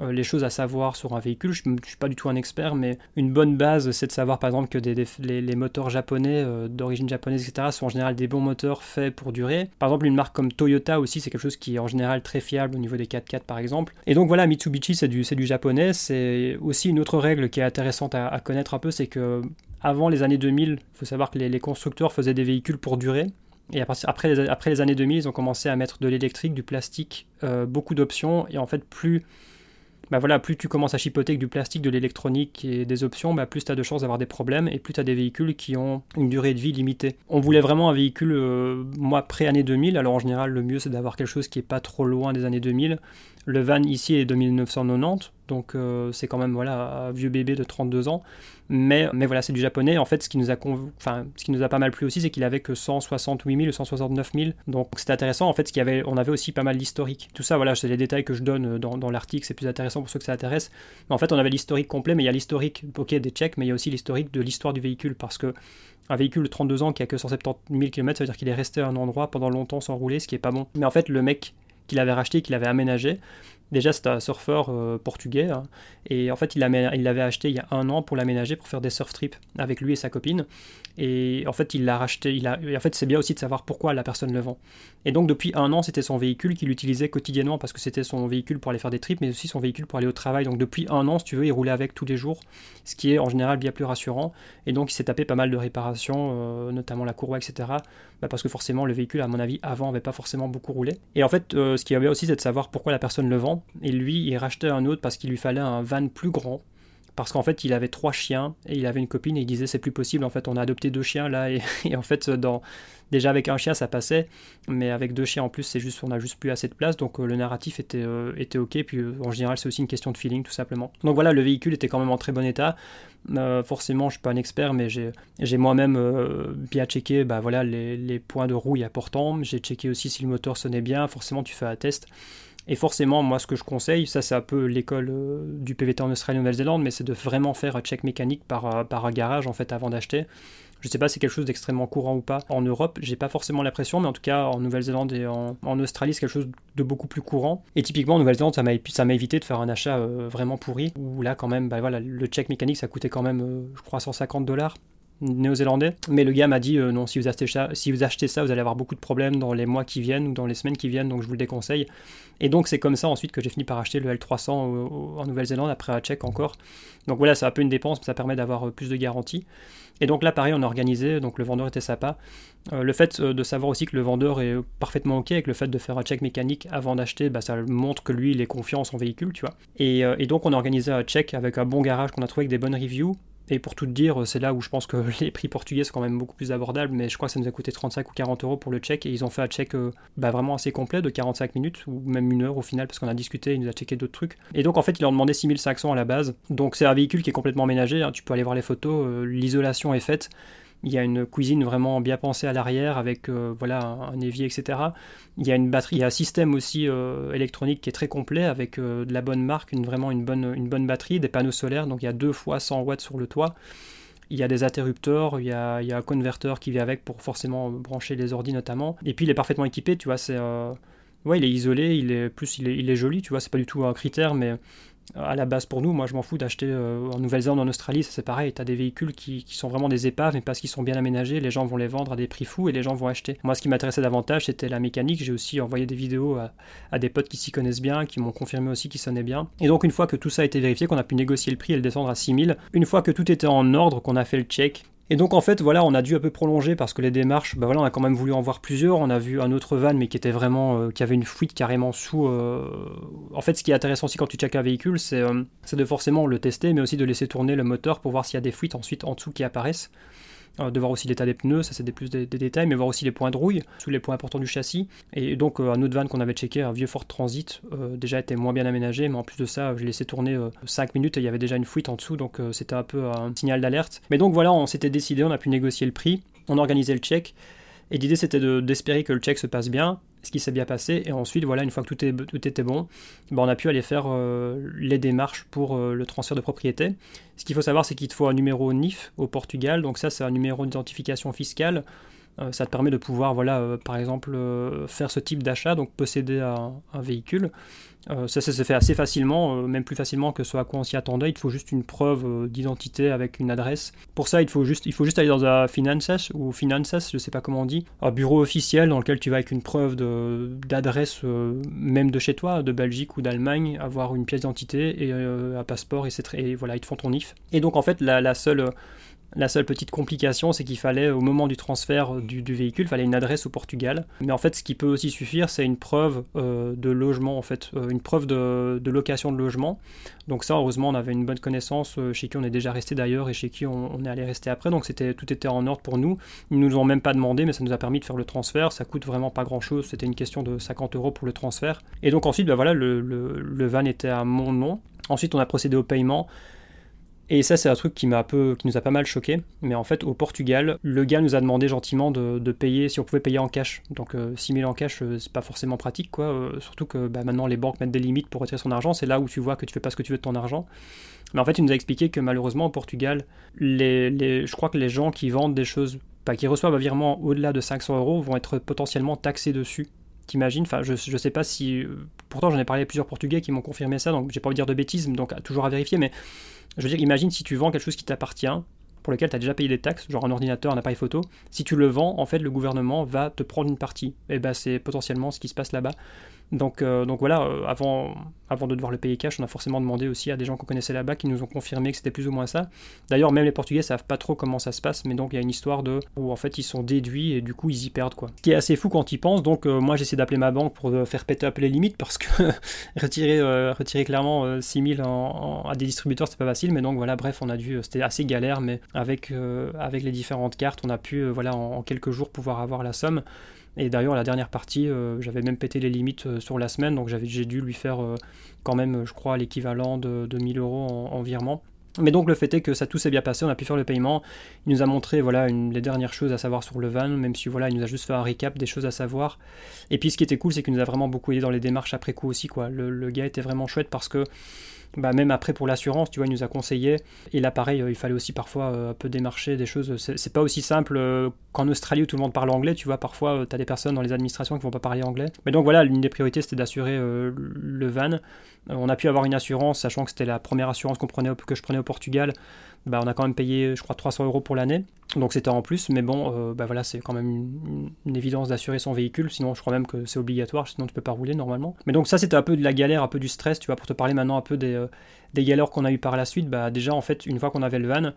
euh, les choses à savoir sur un véhicule. Je ne suis pas du tout un expert, mais une bonne base, c'est de savoir par exemple que les, moteurs japonais, euh, d'origine japonaise, etc., sont en général des bons moteurs faits pour durer. Par exemple, une marque comme Toyota aussi, c'est quelque chose qui est en général très fiable au niveau des 4x4 par exemple. Et donc voilà, Mitsubishi, c'est du japonais. C'est aussi une autre règle qui est intéressante à, connaître un peu, c'est que avant les années 2000, il faut savoir que les, constructeurs faisaient des véhicules pour durer. Et après les, après les années 2000, ils ont commencé à mettre de l'électrique, du plastique, euh, beaucoup d'options. Et en fait, plus, bah voilà, plus tu commences à chipoter avec du plastique, de l'électronique et des options, bah plus tu as de chances d'avoir des problèmes et plus tu as des véhicules qui ont une durée de vie limitée. On voulait vraiment un véhicule, euh, moi, pré-année 2000. Alors en général, le mieux, c'est d'avoir quelque chose qui est pas trop loin des années 2000. Le van ici est de 1990, donc euh, c'est quand même voilà, un vieux bébé de 32 ans. Mais, mais voilà, c'est du japonais. En fait, ce qui nous a, enfin, ce qui nous a pas mal plu aussi, c'est qu'il avait que 168 000 ou 169 000. Donc c'était intéressant. En fait, ce qu'il avait, on avait aussi pas mal d'historique. Tout ça, voilà, c'est les détails que je donne dans, dans l'article. C'est plus intéressant pour ceux que ça intéresse. Mais en fait, on avait l'historique complet, mais il y a l'historique, des checks, mais il y a aussi l'historique de l'histoire du véhicule. Parce que un véhicule de 32 ans qui a que 170 000 km, ça veut dire qu'il est resté à un endroit pendant longtemps sans rouler, ce qui est pas bon. Mais en fait, le mec qu'il avait racheté, qu'il avait aménagé, Déjà, c'était un surfeur euh, portugais. Hein, et en fait, il l'avait acheté il y a un an pour l'aménager, pour faire des surf trips avec lui et sa copine. Et en fait, il l'a racheté. En fait, c'est bien aussi de savoir pourquoi la personne le vend. Et donc, depuis un an, c'était son véhicule qu'il utilisait quotidiennement parce que c'était son véhicule pour aller faire des trips, mais aussi son véhicule pour aller au travail. Donc, depuis un an, si tu veux, il roulait avec tous les jours, ce qui est en général bien plus rassurant. Et donc, il s'est tapé pas mal de réparations, euh, notamment la courroie, etc. Bah, parce que forcément, le véhicule, à mon avis, avant, n'avait pas forcément beaucoup roulé. Et en fait, euh, ce qui est bien aussi, c'est de savoir pourquoi la personne le vend. Et lui, il rachetait un autre parce qu'il lui fallait un van plus grand. Parce qu'en fait, il avait trois chiens et il avait une copine et il disait c'est plus possible. En fait, on a adopté deux chiens là et, en fait, dans, déjà avec un chien ça passait, mais avec deux chiens en plus, c'est juste on a juste plus assez de place. Donc euh, le narratif était, euh, était ok. Puis euh, en général, c'est aussi une question de feeling tout simplement. Donc voilà, le véhicule était quand même en très bon état. forcément, je suis pas un expert, mais j'ai moi-même bien checké bah, voilà, les, les points de rouille importants. J'ai checké aussi si le moteur sonnait bien. Forcément, tu fais un test. Et forcément, moi, ce que je conseille, ça c'est un peu l'école euh, du PVT en Australie et Nouvelle-Zélande, mais c'est de vraiment faire un check mécanique par, euh, par un garage en fait avant d'acheter. Je sais pas si c'est quelque chose d'extrêmement courant ou pas en Europe, j'ai pas forcément l'impression, mais en tout cas en Nouvelle-Zélande et en, Australie, c'est quelque chose de beaucoup plus courant. Et typiquement en Nouvelle-Zélande, ça m'a évité de faire un achat euh, vraiment pourri, où là quand même, bah, voilà, le check mécanique ça coûtait quand même, je crois, 150 dollars néo-zélandais. Mais le gars m'a dit non, si vous, achetez ça, si vous achetez ça, vous allez avoir beaucoup de problèmes dans les mois qui viennent ou dans les semaines qui viennent, donc je vous le déconseille. Et donc c'est comme ça ensuite que j'ai fini par acheter le L300 en Nouvelle-Zélande après un check encore. Donc voilà, c'est un peu une dépense, mais ça permet d'avoir euh, plus de garantie. Et donc là, pareil, on a organisé, donc le vendeur était sympa. Euh, le fait de savoir aussi que le vendeur est parfaitement OK avec le fait de faire un check mécanique avant d'acheter, bah, ça montre que lui, il est confiant en son véhicule, tu vois. Et donc on a organisé un check avec un bon garage qu'on a trouvé avec des bonnes reviews. Et pour tout dire, c'est là où je pense que les prix portugais sont quand même beaucoup plus abordables, mais je crois que ça nous a coûté 35 ou 40 euros pour le check, et ils ont fait un check euh, bah, vraiment assez complet de 45 minutes, ou même une heure au final, parce qu'on a discuté, il nous a checké d'autres trucs. Et donc en fait, ils leur demandé 6500 à la base. Donc c'est un véhicule qui est complètement aménagé, hein. tu peux aller voir les photos, euh, l'isolation est faite. Il y a une cuisine vraiment bien pensée à l'arrière avec euh, voilà un, évier, etc. Il y a une batterie, il y a un système aussi euh, électronique qui est très complet avec euh, de la bonne marque, une, vraiment une bonne, batterie, des panneaux solaires. Donc il y a deux fois 100 watts sur le toit. Il y a des interrupteurs, il y a, un converteur qui vient avec pour forcément brancher les ordi notamment. Et puis il est parfaitement équipé, tu vois, c'est ouais, il est isolé, il est plus il est joli, tu vois, c'est pas du tout un critère, mais à la base pour nous, moi je m'en fous d'acheter euh, en Nouvelle-Zélande, en Australie, c'est pareil, tu as des véhicules qui, sont vraiment des épaves, mais parce qu'ils sont bien aménagés, les gens vont les vendre à des prix fous et les gens vont acheter. Moi ce qui m'intéressait davantage c'était la mécanique, j'ai aussi envoyé des vidéos à, des potes qui s'y connaissent bien, qui m'ont confirmé aussi qu'ils sonnaient bien. Et donc une fois que tout ça a été vérifié, qu'on a pu négocier le prix et le descendre à 6000, une fois que tout était en ordre, qu'on a fait le check, et donc en fait voilà on a dû un peu prolonger parce que les démarches, bah voilà on a quand même voulu en voir plusieurs. On a vu un autre van mais qui était vraiment euh, qui avait une fuite carrément sous. Euh, en fait ce qui est intéressant aussi quand tu checkes un véhicule euh, c'est de forcément le tester mais aussi de laisser tourner le moteur pour voir s'il y a des fuites ensuite en dessous qui apparaissent. Euh, de voir aussi l'état des pneus, ça c'est des plus des, détails, mais voir aussi les points de rouille, sous les points importants du châssis. Et donc euh, un autre van qu'on avait checké, un vieux Ford Transit, euh, déjà était moins bien aménagé, mais en plus de ça, je l'ai laissé tourner 5 minutes et il y avait déjà une fuite en dessous, donc c'était un peu un signal d'alerte. Mais donc voilà, on s'était décidé, on a pu négocier le prix, on a organisé le check, et l'idée c'était d'espérer que le check se passe bien, ce qui s'est bien passé. Et ensuite, voilà, une fois que tout, était bon, ben on a pu aller faire euh, les démarches pour euh, le transfert de propriété. Ce qu'il faut savoir, c'est qu'il te faut un numéro NIF au Portugal. Donc ça, c'est un numéro d'identification fiscale. Euh, ça te permet de pouvoir, voilà, par exemple, faire ce type d'achat, donc posséder un véhicule. Euh, ça, ça se fait assez facilement, euh, même plus facilement que ce à quoi on s'y attendait. Il faut juste une preuve euh, d'identité avec une adresse. Pour ça, il faut juste, il faut juste aller dans un Finances ou Finances, je sais pas comment on dit, un bureau officiel dans lequel tu vas avec une preuve d'adresse, même de chez toi, de Belgique ou d'Allemagne, avoir une pièce d'identité et un passeport et, et, voilà, ils te font ton IF. Et donc en fait, la seule la seule petite complication, c'est qu'il fallait, au moment du transfert du, véhicule, fallait une adresse au Portugal. Mais en fait, ce qui peut aussi suffire, c'est une preuve euh, de logement, en fait, euh, une preuve de, location de logement. Donc ça, heureusement, on avait une bonne connaissance, euh, chez qui on est déjà resté d'ailleurs et chez qui on, est allé rester après. Donc tout était en ordre pour nous. Ils nous ont même pas demandé, mais ça nous a permis de faire le transfert. Ça coûte vraiment pas grand-chose. C'était une question de 50 euros pour le transfert. Et donc ensuite, ben voilà, le, le van était à mon nom. Ensuite, on a procédé au paiement. Et ça, c'est un truc qui m'a un peu, qui nous a pas mal choqué. Mais en fait, au Portugal, le gars nous a demandé gentiment de, payer, si on pouvait payer en cash. Donc, 6 euh, 000 en cash, euh, c'est pas forcément pratique, quoi. Euh, surtout que bah, maintenant, les banques mettent des limites pour retirer son argent. C'est là où tu vois que tu fais pas ce que tu veux de ton argent. Mais en fait, il nous a expliqué que malheureusement, au Portugal, les, je crois que les gens qui vendent des choses, qui reçoivent un virement au-delà de 500 euros, vont être potentiellement taxés dessus. T'imagines? Enfin, je, je sais pas si. Pourtant, j'en ai parlé à plusieurs Portugais qui m'ont confirmé ça, donc j'ai pas envie de dire de bêtises, donc toujours à vérifier, mais je veux dire, imagine si tu vends quelque chose qui t'appartient, pour lequel tu as déjà payé des taxes, genre un ordinateur, un appareil photo, si tu le vends, en fait, le gouvernement va te prendre une partie. Et ben, c'est potentiellement ce qui se passe là-bas. Donc, euh, donc voilà, euh, avant, avant de devoir le payer cash, on a forcément demandé aussi à des gens qu'on connaissait là-bas qui nous ont confirmé que c'était plus ou moins ça. D'ailleurs, même les Portugais savent pas trop comment ça se passe, mais donc il y a une histoire de où en fait ils sont déduits et du coup ils y perdent quoi. Ce qui est assez fou quand ils pensent. Donc euh, moi j'essaie d'appeler ma banque pour faire péter up les limites parce que retirer, retirer clairement 6000 en, à des distributeurs c'est pas facile. Mais donc voilà, bref, on a dû, c'était assez galère, mais avec, avec les différentes cartes, on a pu voilà en quelques jours pouvoir avoir la somme. Et d'ailleurs, la dernière partie, euh, j'avais même pété les limites euh, sur la semaine, donc j'ai dû lui faire euh, quand même, je crois, l'équivalent de, 1000 euros en, virement. Mais donc le fait est que ça tout s'est bien passé, on a pu faire le paiement. Il nous a montré voilà une, les dernières choses à savoir sur le van, même si voilà il nous a juste fait un récap des choses à savoir. Et puis ce qui était cool, c'est qu'il nous a vraiment beaucoup aidé dans les démarches après coup aussi quoi. Le, le gars était vraiment chouette parce que bah, même après pour l'assurance, tu vois, il nous a conseillé. Et là, pareil, il fallait aussi parfois un peu démarcher des choses. C'est pas aussi simple qu'en Australie où tout le monde parle anglais, tu vois, parfois tu as des personnes dans les administrations qui vont pas parler anglais. Mais donc voilà, l'une des priorités c'était d'assurer le van. on a pu avoir une assurance, sachant que c'était la première assurance que je prenais au Portugal. Bah, on a quand même payé, je crois, 300 euros pour l'année. Donc c'était en plus, mais bon, euh, bah voilà, c'est quand même une, évidence d'assurer son véhicule. Sinon, je crois même que c'est obligatoire, sinon tu peux pas rouler normalement. Mais donc ça, c'était un peu de la galère, un peu du stress, tu vois, pour te parler maintenant un peu des, euh, des galères qu'on a eu par la suite. Bah déjà, en fait, une fois qu'on avait le van,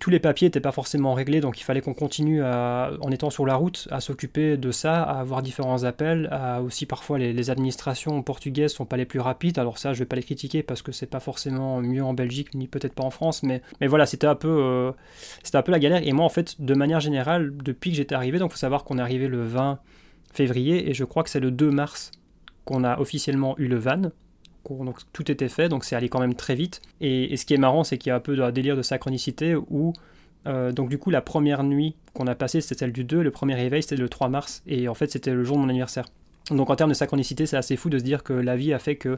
tous les papiers n'étaient pas forcément réglés, donc il fallait qu'on continue en étant sur la route à s'occuper de ça, à avoir différents appels, aussi parfois les, administrations portugaises sont pas les plus rapides. Alors ça, je vais pas les critiquer parce que c'est pas forcément mieux en Belgique ni peut-être pas en France, mais, mais voilà, c'était un peu, euh, un peu la galère. Et moi, en fait, de manière générale, depuis que j'étais arrivé, donc faut savoir qu'on est arrivé le 20 février et je crois que c'est le 2 mars qu'on a officiellement eu le van. Donc tout était fait, donc c'est allé quand même très vite. Et, ce qui est marrant, c'est qu'il y a un peu de délire de synchronicité où, euh, donc du coup, la première nuit qu'on a passée, c'était celle du 2, le premier réveil, c'était le 3 mars, et en fait, c'était le jour de mon anniversaire. Donc en termes de synchronicité, c'est assez fou de se dire que la vie a fait que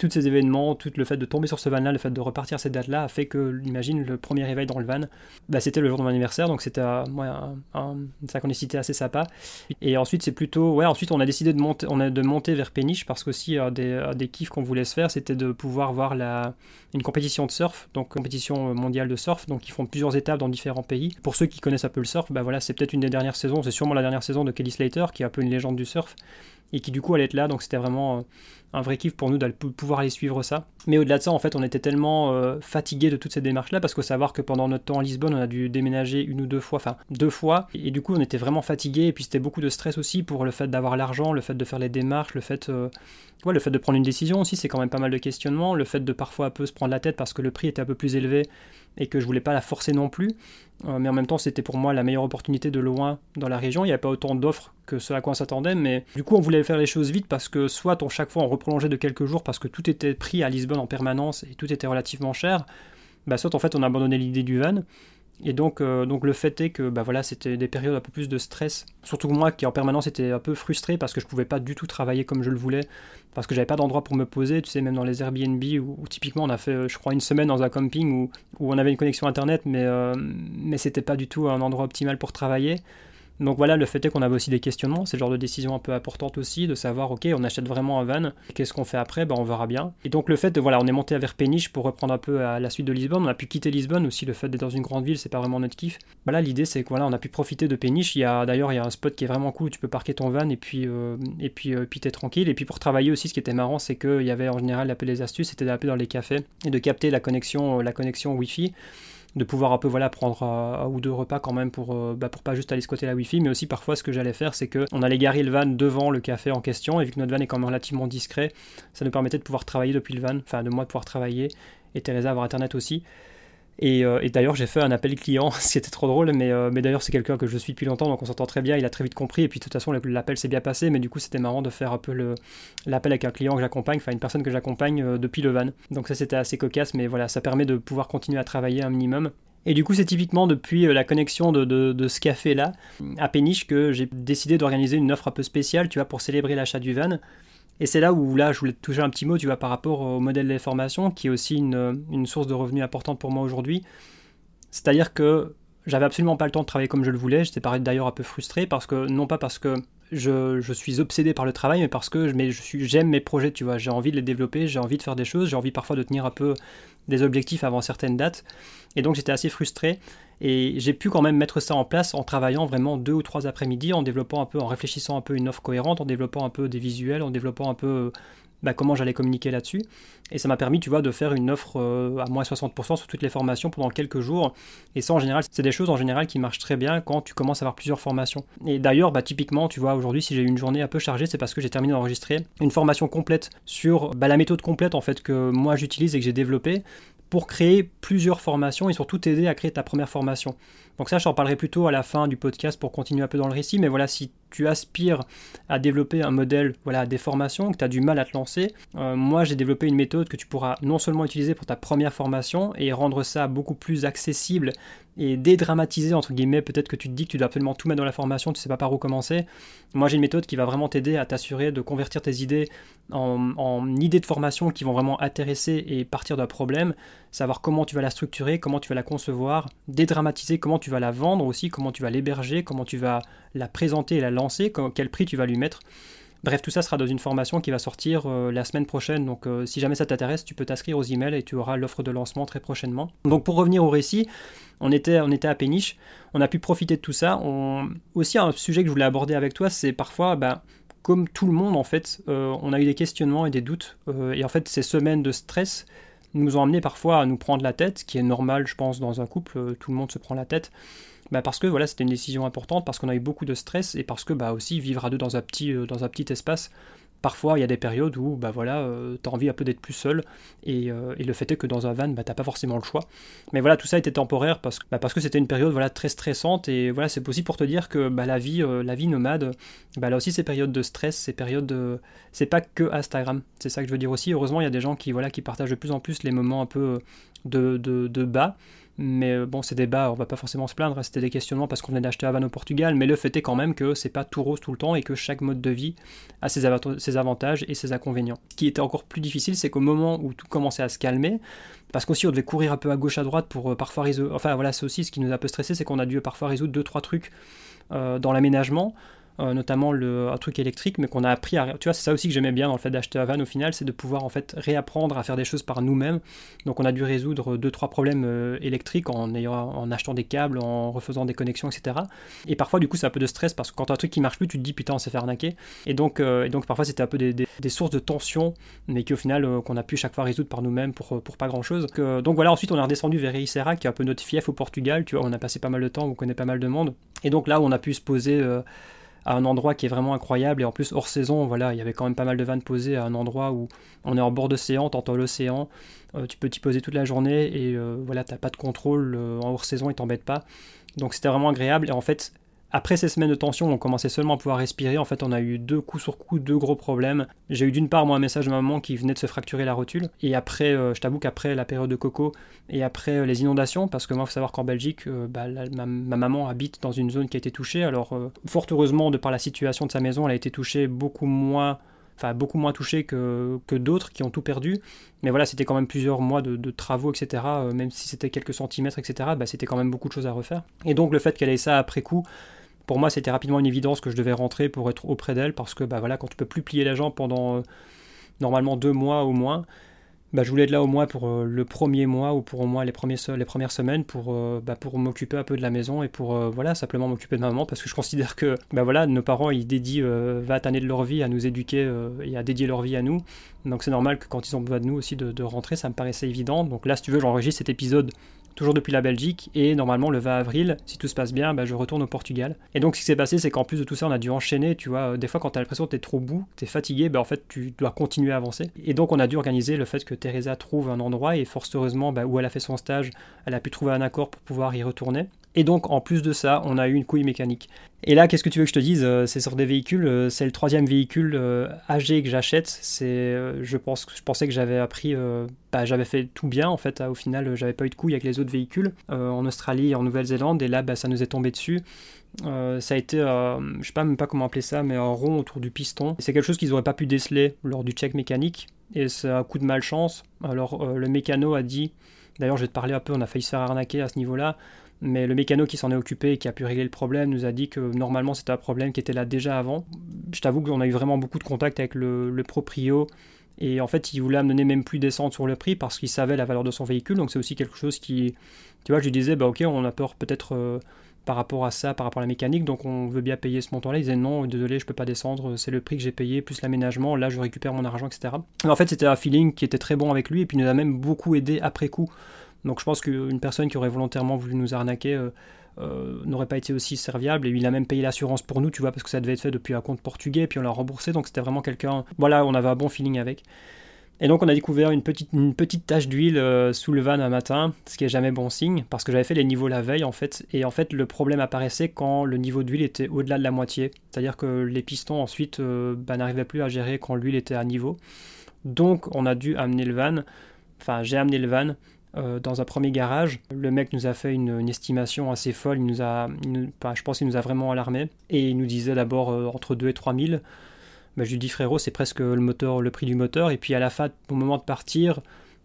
tous ces événements, tout le fait de tomber sur ce van-là, le fait de repartir cette date-là, a fait que, imagine, le premier réveil dans le van, bah, c'était le jour de mon anniversaire, donc c'était euh, ouais, un, une synchronicité assez sympa. Et ensuite, c'est plutôt, ouais, ensuite on a décidé de monter, on a de monter vers Péniche parce qu'aussi euh, des, euh, des kiffs qu'on voulait se faire, c'était de pouvoir voir la, une compétition de surf, donc compétition mondiale de surf, donc ils font plusieurs étapes dans différents pays. Pour ceux qui connaissent un peu le surf, bah voilà, c'est peut-être une des dernières saisons, c'est sûrement la dernière saison de Kelly Slater, qui est un peu une légende du surf et qui du coup allait être là. Donc c'était vraiment euh, un vrai kiff pour nous de pouvoir aller suivre ça. Mais au-delà de ça, en fait, on était tellement euh, fatigués de toutes ces démarches-là parce qu'il faut savoir que pendant notre temps à Lisbonne, on a dû déménager une ou deux fois, enfin deux fois, et, du coup, on était vraiment fatigués. Et puis c'était beaucoup de stress aussi pour le fait d'avoir l'argent, le fait de faire les démarches, le fait, euh, le fait de prendre une décision aussi, c'est quand même pas mal de questionnements. Le fait de parfois un peu se prendre la tête parce que le prix était un peu plus élevé et que je voulais pas la forcer non plus. Euh, mais en même temps, c'était pour moi la meilleure opportunité de loin dans la région. Il n'y avait pas autant d'offres que ce à quoi on s'attendait, mais du coup, on voulait faire les choses vite parce que soit on, chaque fois on reprolongeait de quelques jours parce que tout était pris à Lisbonne en permanence et tout était relativement cher, bah, soit en fait on abandonnait l'idée du van. Et donc, euh, donc le fait est que bah voilà, c'était des périodes un peu plus de stress. Surtout moi qui en permanence était un peu frustré parce que je pouvais pas du tout travailler comme je le voulais, parce que j'avais pas d'endroit pour me poser. Tu sais, même dans les Airbnb où, typiquement on a fait, je crois, une semaine dans un camping où, où on avait une connexion internet, mais, euh, mais c'était pas du tout un endroit optimal pour travailler. Donc voilà, le fait est qu'on avait aussi des questionnements, c'est le genre de décision un peu importante aussi, de savoir, ok, on achète vraiment un van, qu'est-ce qu'on fait après ben, On verra bien. Et donc le fait de, voilà, on est monté vers Péniche pour reprendre un peu la suite de Lisbonne, on a pu quitter Lisbonne aussi, le fait d'être dans une grande ville, c'est pas vraiment notre kiff. Ben là, l'idée c'est que voilà, on a pu profiter de Péniche, il y a d'ailleurs il y a un spot qui est vraiment cool, tu peux parquer ton van et puis euh, et puis, euh, puis t'es tranquille. Et puis pour travailler aussi, ce qui était marrant, c'est qu'il y avait en général l'appel des astuces, c'était d'appeler dans les cafés et de capter la connexion, la connexion Wi-Fi de pouvoir un peu voilà prendre un, ou deux repas quand même pour euh, bah, pour pas juste aller squatter la wifi mais aussi parfois ce que j'allais faire c'est que on allait garer le van devant le café en question et vu que notre van est quand même relativement discret ça nous permettait de pouvoir travailler depuis le van enfin de moi de pouvoir travailler et Teresa avoir internet aussi euh, et, d'ailleurs, j'ai fait un appel client, ce qui était trop drôle, mais, euh, mais d'ailleurs, c'est quelqu'un que je suis depuis longtemps, donc on s'entend très bien, il a très vite compris, et puis de toute façon, l'appel s'est bien passé, mais du coup, c'était marrant de faire un peu l'appel avec un client que j'accompagne, enfin une personne que j'accompagne euh, depuis le van. Donc ça, c'était assez cocasse, mais voilà, ça permet de pouvoir continuer à travailler un minimum. Et du coup, c'est typiquement depuis la connexion de, de ce café-là, à Péniche, que j'ai décidé d'organiser une offre un peu spéciale, tu vois, pour célébrer l'achat du van. Et c'est là où là, je voulais toucher un petit mot, tu vois, par rapport au modèle de formation, qui est aussi une, une source de revenus importante pour moi aujourd'hui. C'est-à-dire que j'avais absolument pas le temps de travailler comme je le voulais. J'étais d'ailleurs un peu frustré parce que, non pas parce que je, je, suis obsédé par le travail, mais parce que j'aime mes projets, tu vois. J'ai envie de les développer, j'ai envie de faire des choses, j'ai envie parfois de tenir un peu des objectifs avant certaines dates. Et donc j'étais assez frustré. Et j'ai pu quand même mettre ça en place en travaillant vraiment deux ou trois après-midi, en développant un peu, en réfléchissant un peu une offre cohérente, en développant un peu des visuels, en développant un peu bah, comment j'allais communiquer là-dessus. Et ça m'a permis, tu vois, de faire une offre euh, à moins 60% sur toutes les formations pendant quelques jours. Et ça, en général, c'est des choses en général qui marchent très bien quand tu commences à avoir plusieurs formations. Et d'ailleurs, bah, typiquement, tu vois, aujourd'hui, si j'ai eu une journée un peu chargée, c'est parce que j'ai terminé d'enregistrer une formation complète sur bah, la méthode complète en fait que moi j'utilise et que j'ai développée pour créer plusieurs formations et surtout t'aider à créer ta première formation. Donc ça, je t'en parlerai plutôt à la fin du podcast pour continuer un peu dans le récit. Mais voilà, si tu aspires à développer un modèle voilà, des formations, que tu as du mal à te lancer, euh, moi j'ai développé une méthode que tu pourras non seulement utiliser pour ta première formation et rendre ça beaucoup plus accessible et dédramatiser entre guillemets peut-être que tu te dis que tu dois absolument tout mettre dans la formation, tu sais pas par où commencer. Moi j'ai une méthode qui va vraiment t'aider à t'assurer de convertir tes idées en, en, idées de formation qui vont vraiment intéresser et partir d'un problème, savoir comment tu vas la structurer, comment tu vas la concevoir, dédramatiser comment tu vas la vendre aussi, comment tu vas l'héberger, comment tu vas la présenter et la lancer, quel prix tu vas lui mettre. Bref, tout ça sera dans une formation qui va sortir euh, la semaine prochaine. Donc, euh, si jamais ça t'intéresse, tu peux t'inscrire aux emails et tu auras l'offre de lancement très prochainement. Donc, pour revenir au récit, on était, on était à Péniche. On a pu profiter de tout ça. Aussi, un sujet que je voulais aborder avec toi, c'est parfois, ben, comme tout le monde, en fait, euh, on a eu des questionnements et des doutes. et en fait, ces semaines de stress nous ont amené parfois à nous prendre la tête, ce qui est normal, je pense, dans un couple. Tout le monde se prend la tête. Bah parce que voilà, c'était une décision importante, parce qu'on a eu beaucoup de stress et parce que bah aussi vivre à deux dans un petit, euh, dans un petit espace, parfois il y a des périodes où bah voilà, euh, tu as envie un peu d'être plus seul et, euh, et, le fait est que dans un van, bah, t'as pas forcément le choix. Mais voilà, tout ça était temporaire parce, bah, que c'était une période voilà très stressante et voilà, c'est aussi pour te dire que bah, la vie, la vie nomade, bah là aussi ces périodes de stress, ces périodes de, c'est pas que Instagram, c'est ça que je veux dire aussi. Heureusement, il y a des gens qui voilà qui partagent de plus en plus les moments un peu de, de bas mais euh, bon, ces débats, on va pas forcément se plaindre, c'était des questionnements parce qu'on venait d'acheter Havane au Portugal, mais le fait est quand même que c'est pas tout rose tout le temps et que chaque mode de vie a ses, avantages et ses inconvénients. Ce qui était encore plus difficile, c'est qu'au moment où tout commençait à se calmer, parce qu'aussi on devait courir un peu à gauche à droite pour euh, parfois résoudre. Enfin voilà, c'est aussi ce qui nous a un peu stressé, c'est qu'on a dû parfois résoudre deux trois trucs euh, dans l'aménagement. Euh, notamment le, un truc électrique, mais qu'on a appris à. Tu vois, c'est ça aussi que j'aimais bien dans le fait d'acheter un van au final, c'est de pouvoir en fait réapprendre à faire des choses par nous-mêmes. Donc on a dû résoudre deux trois problèmes euh, électriques en, ayant, en achetant des câbles, en refaisant des connexions, etc. Et parfois du coup c'est un peu de stress parce que quand un truc qui marche plus, tu te dis putain on s'est fait arnaquer. Et donc, euh, et donc parfois c'était un peu des, des, sources de tension, mais qui au final qu'on a pu chaque fois résoudre par nous-mêmes pour, pour pas grand chose. Donc, donc voilà, ensuite on est redescendu vers Ericeira, qui est un peu notre fief au Portugal. Tu vois, on a passé pas mal de temps, on connaît pas mal de monde. Et donc là on a pu se poser à un endroit qui est vraiment incroyable. Et en plus hors saison voilà il y avait quand même pas mal de vannes posées à un endroit où on est en bord d'océan t'entends l'océan euh, tu peux t'y poser toute la journée et euh, voilà t'as pas de contrôle euh, en hors saison il t'embête pas. Donc c'était vraiment agréable. Et en fait après ces semaines de tension, on commençait seulement à pouvoir respirer. En fait, on a eu deux coups sur coup, deux gros problèmes. J'ai eu d'une part, moi, un message de maman qui venait de se fracturer la rotule. Et après, euh, je t'avoue qu'après la période de coco et après euh, les inondations, parce que moi, il faut savoir qu'en Belgique, euh, bah, ma, maman habite dans une zone qui a été touchée. Alors, fort heureusement, de par la situation de sa maison, elle a été touchée beaucoup moins enfin beaucoup moins touchée que, que d'autres qui ont tout perdu. Mais voilà, c'était quand même plusieurs mois de, travaux, etc. même si c'était quelques centimètres, etc. Bah, c'était quand même beaucoup de choses à refaire. Et donc le fait qu'elle ait ça après coup, pour moi, c'était rapidement une évidence que je devais rentrer pour être auprès d'elle parce que bah voilà, quand tu peux plus plier les jambes pendant euh, normalement deux mois au moins, bah, je voulais être là au moins pour euh, le premier mois ou pour au moins les premières semaines pour, euh, bah, pour m'occuper un peu de la maison et pour voilà simplement m'occuper de ma maman parce que je considère que bah, voilà, nos parents ils dédient 20 années de leur vie à nous éduquer et à dédier leur vie à nous. Donc c'est normal que quand ils ont besoin de nous aussi de, de rentrer, ça me paraissait évident. Donc là, si tu veux, j'enregistre cet épisode toujours depuis la Belgique, et normalement le 20 avril, si tout se passe bien, bah, je retourne au Portugal. Et donc ce qui s'est passé, c'est qu'en plus de tout ça, on a dû enchaîner, tu vois, des fois quand tu as l'impression que tu es trop bout, tu es fatigué, bah, en fait tu dois continuer à avancer. Et donc on a dû organiser le fait que Teresa trouve un endroit, et force heureusement, bah, où elle a fait son stage, elle a pu trouver un accord pour pouvoir y retourner. Et donc, en plus de ça, on a eu une couille mécanique. Et là, qu'est-ce que tu veux que je te dise euh, C'est sur des véhicules. Euh, c'est le troisième véhicule euh, âgé que j'achète. C'est, je pense, je pensais que j'avais appris, bah, j'avais fait tout bien en fait. Au final, j'avais pas eu de couille avec les autres véhicules en Australie et en Nouvelle-Zélande. Et là, bah, ça nous est tombé dessus. ça a été, je sais pas même pas comment appeler ça, mais un rond autour du piston. C'est quelque chose qu'ils n'auraient pas pu déceler lors du check mécanique. Et c'est un coup de malchance. Alors, le mécano a dit. D'ailleurs, je vais te parler un peu. On a failli se faire arnaquer à ce niveau-là. Mais le mécano qui s'en est occupé et qui a pu régler le problème nous a dit que normalement c'était un problème qui était là déjà avant. Je t'avoue qu'on a eu vraiment beaucoup de contact avec le, proprio et en fait il voulait amener même plus descendre sur le prix parce qu'il savait la valeur de son véhicule. Donc c'est aussi quelque chose qui, tu vois, je lui disais bah ok on a peur peut-être euh, par rapport à ça, par rapport à la mécanique, donc on veut bien payer ce montant-là. Il disait non, désolé, je peux pas descendre, c'est le prix que j'ai payé, plus l'aménagement, là je récupère mon argent, etc. Mais en fait, c'était un feeling qui était très bon avec lui, et puis il nous a même beaucoup aidé après coup. Donc je pense qu'une personne qui aurait volontairement voulu nous arnaquer euh, euh, n'aurait pas été aussi serviable. Et il a même payé l'assurance pour nous, tu vois, parce que ça devait être fait depuis un compte portugais, puis on l'a remboursé. Donc c'était vraiment quelqu'un. Voilà, on avait un bon feeling avec. Et donc on a découvert une petite, tache d'huile euh, sous le van un matin, ce qui est jamais bon signe, parce que j'avais fait les niveaux la veille en fait, et en fait le problème apparaissait quand le niveau d'huile était au-delà de la moitié, c'est-à-dire que les pistons ensuite bah, n'arrivaient plus à gérer quand l'huile était à niveau. Donc on a dû amener le van, enfin j'ai amené le van euh, dans un premier garage. Le mec nous a fait une, estimation assez folle, il nous a, je pense qu'il nous a vraiment alarmé, et il nous disait d'abord entre 2 et 3 000. Bah, je lui dis frérot, c'est presque le moteur, le prix du moteur. Et puis à la fin, au moment de partir,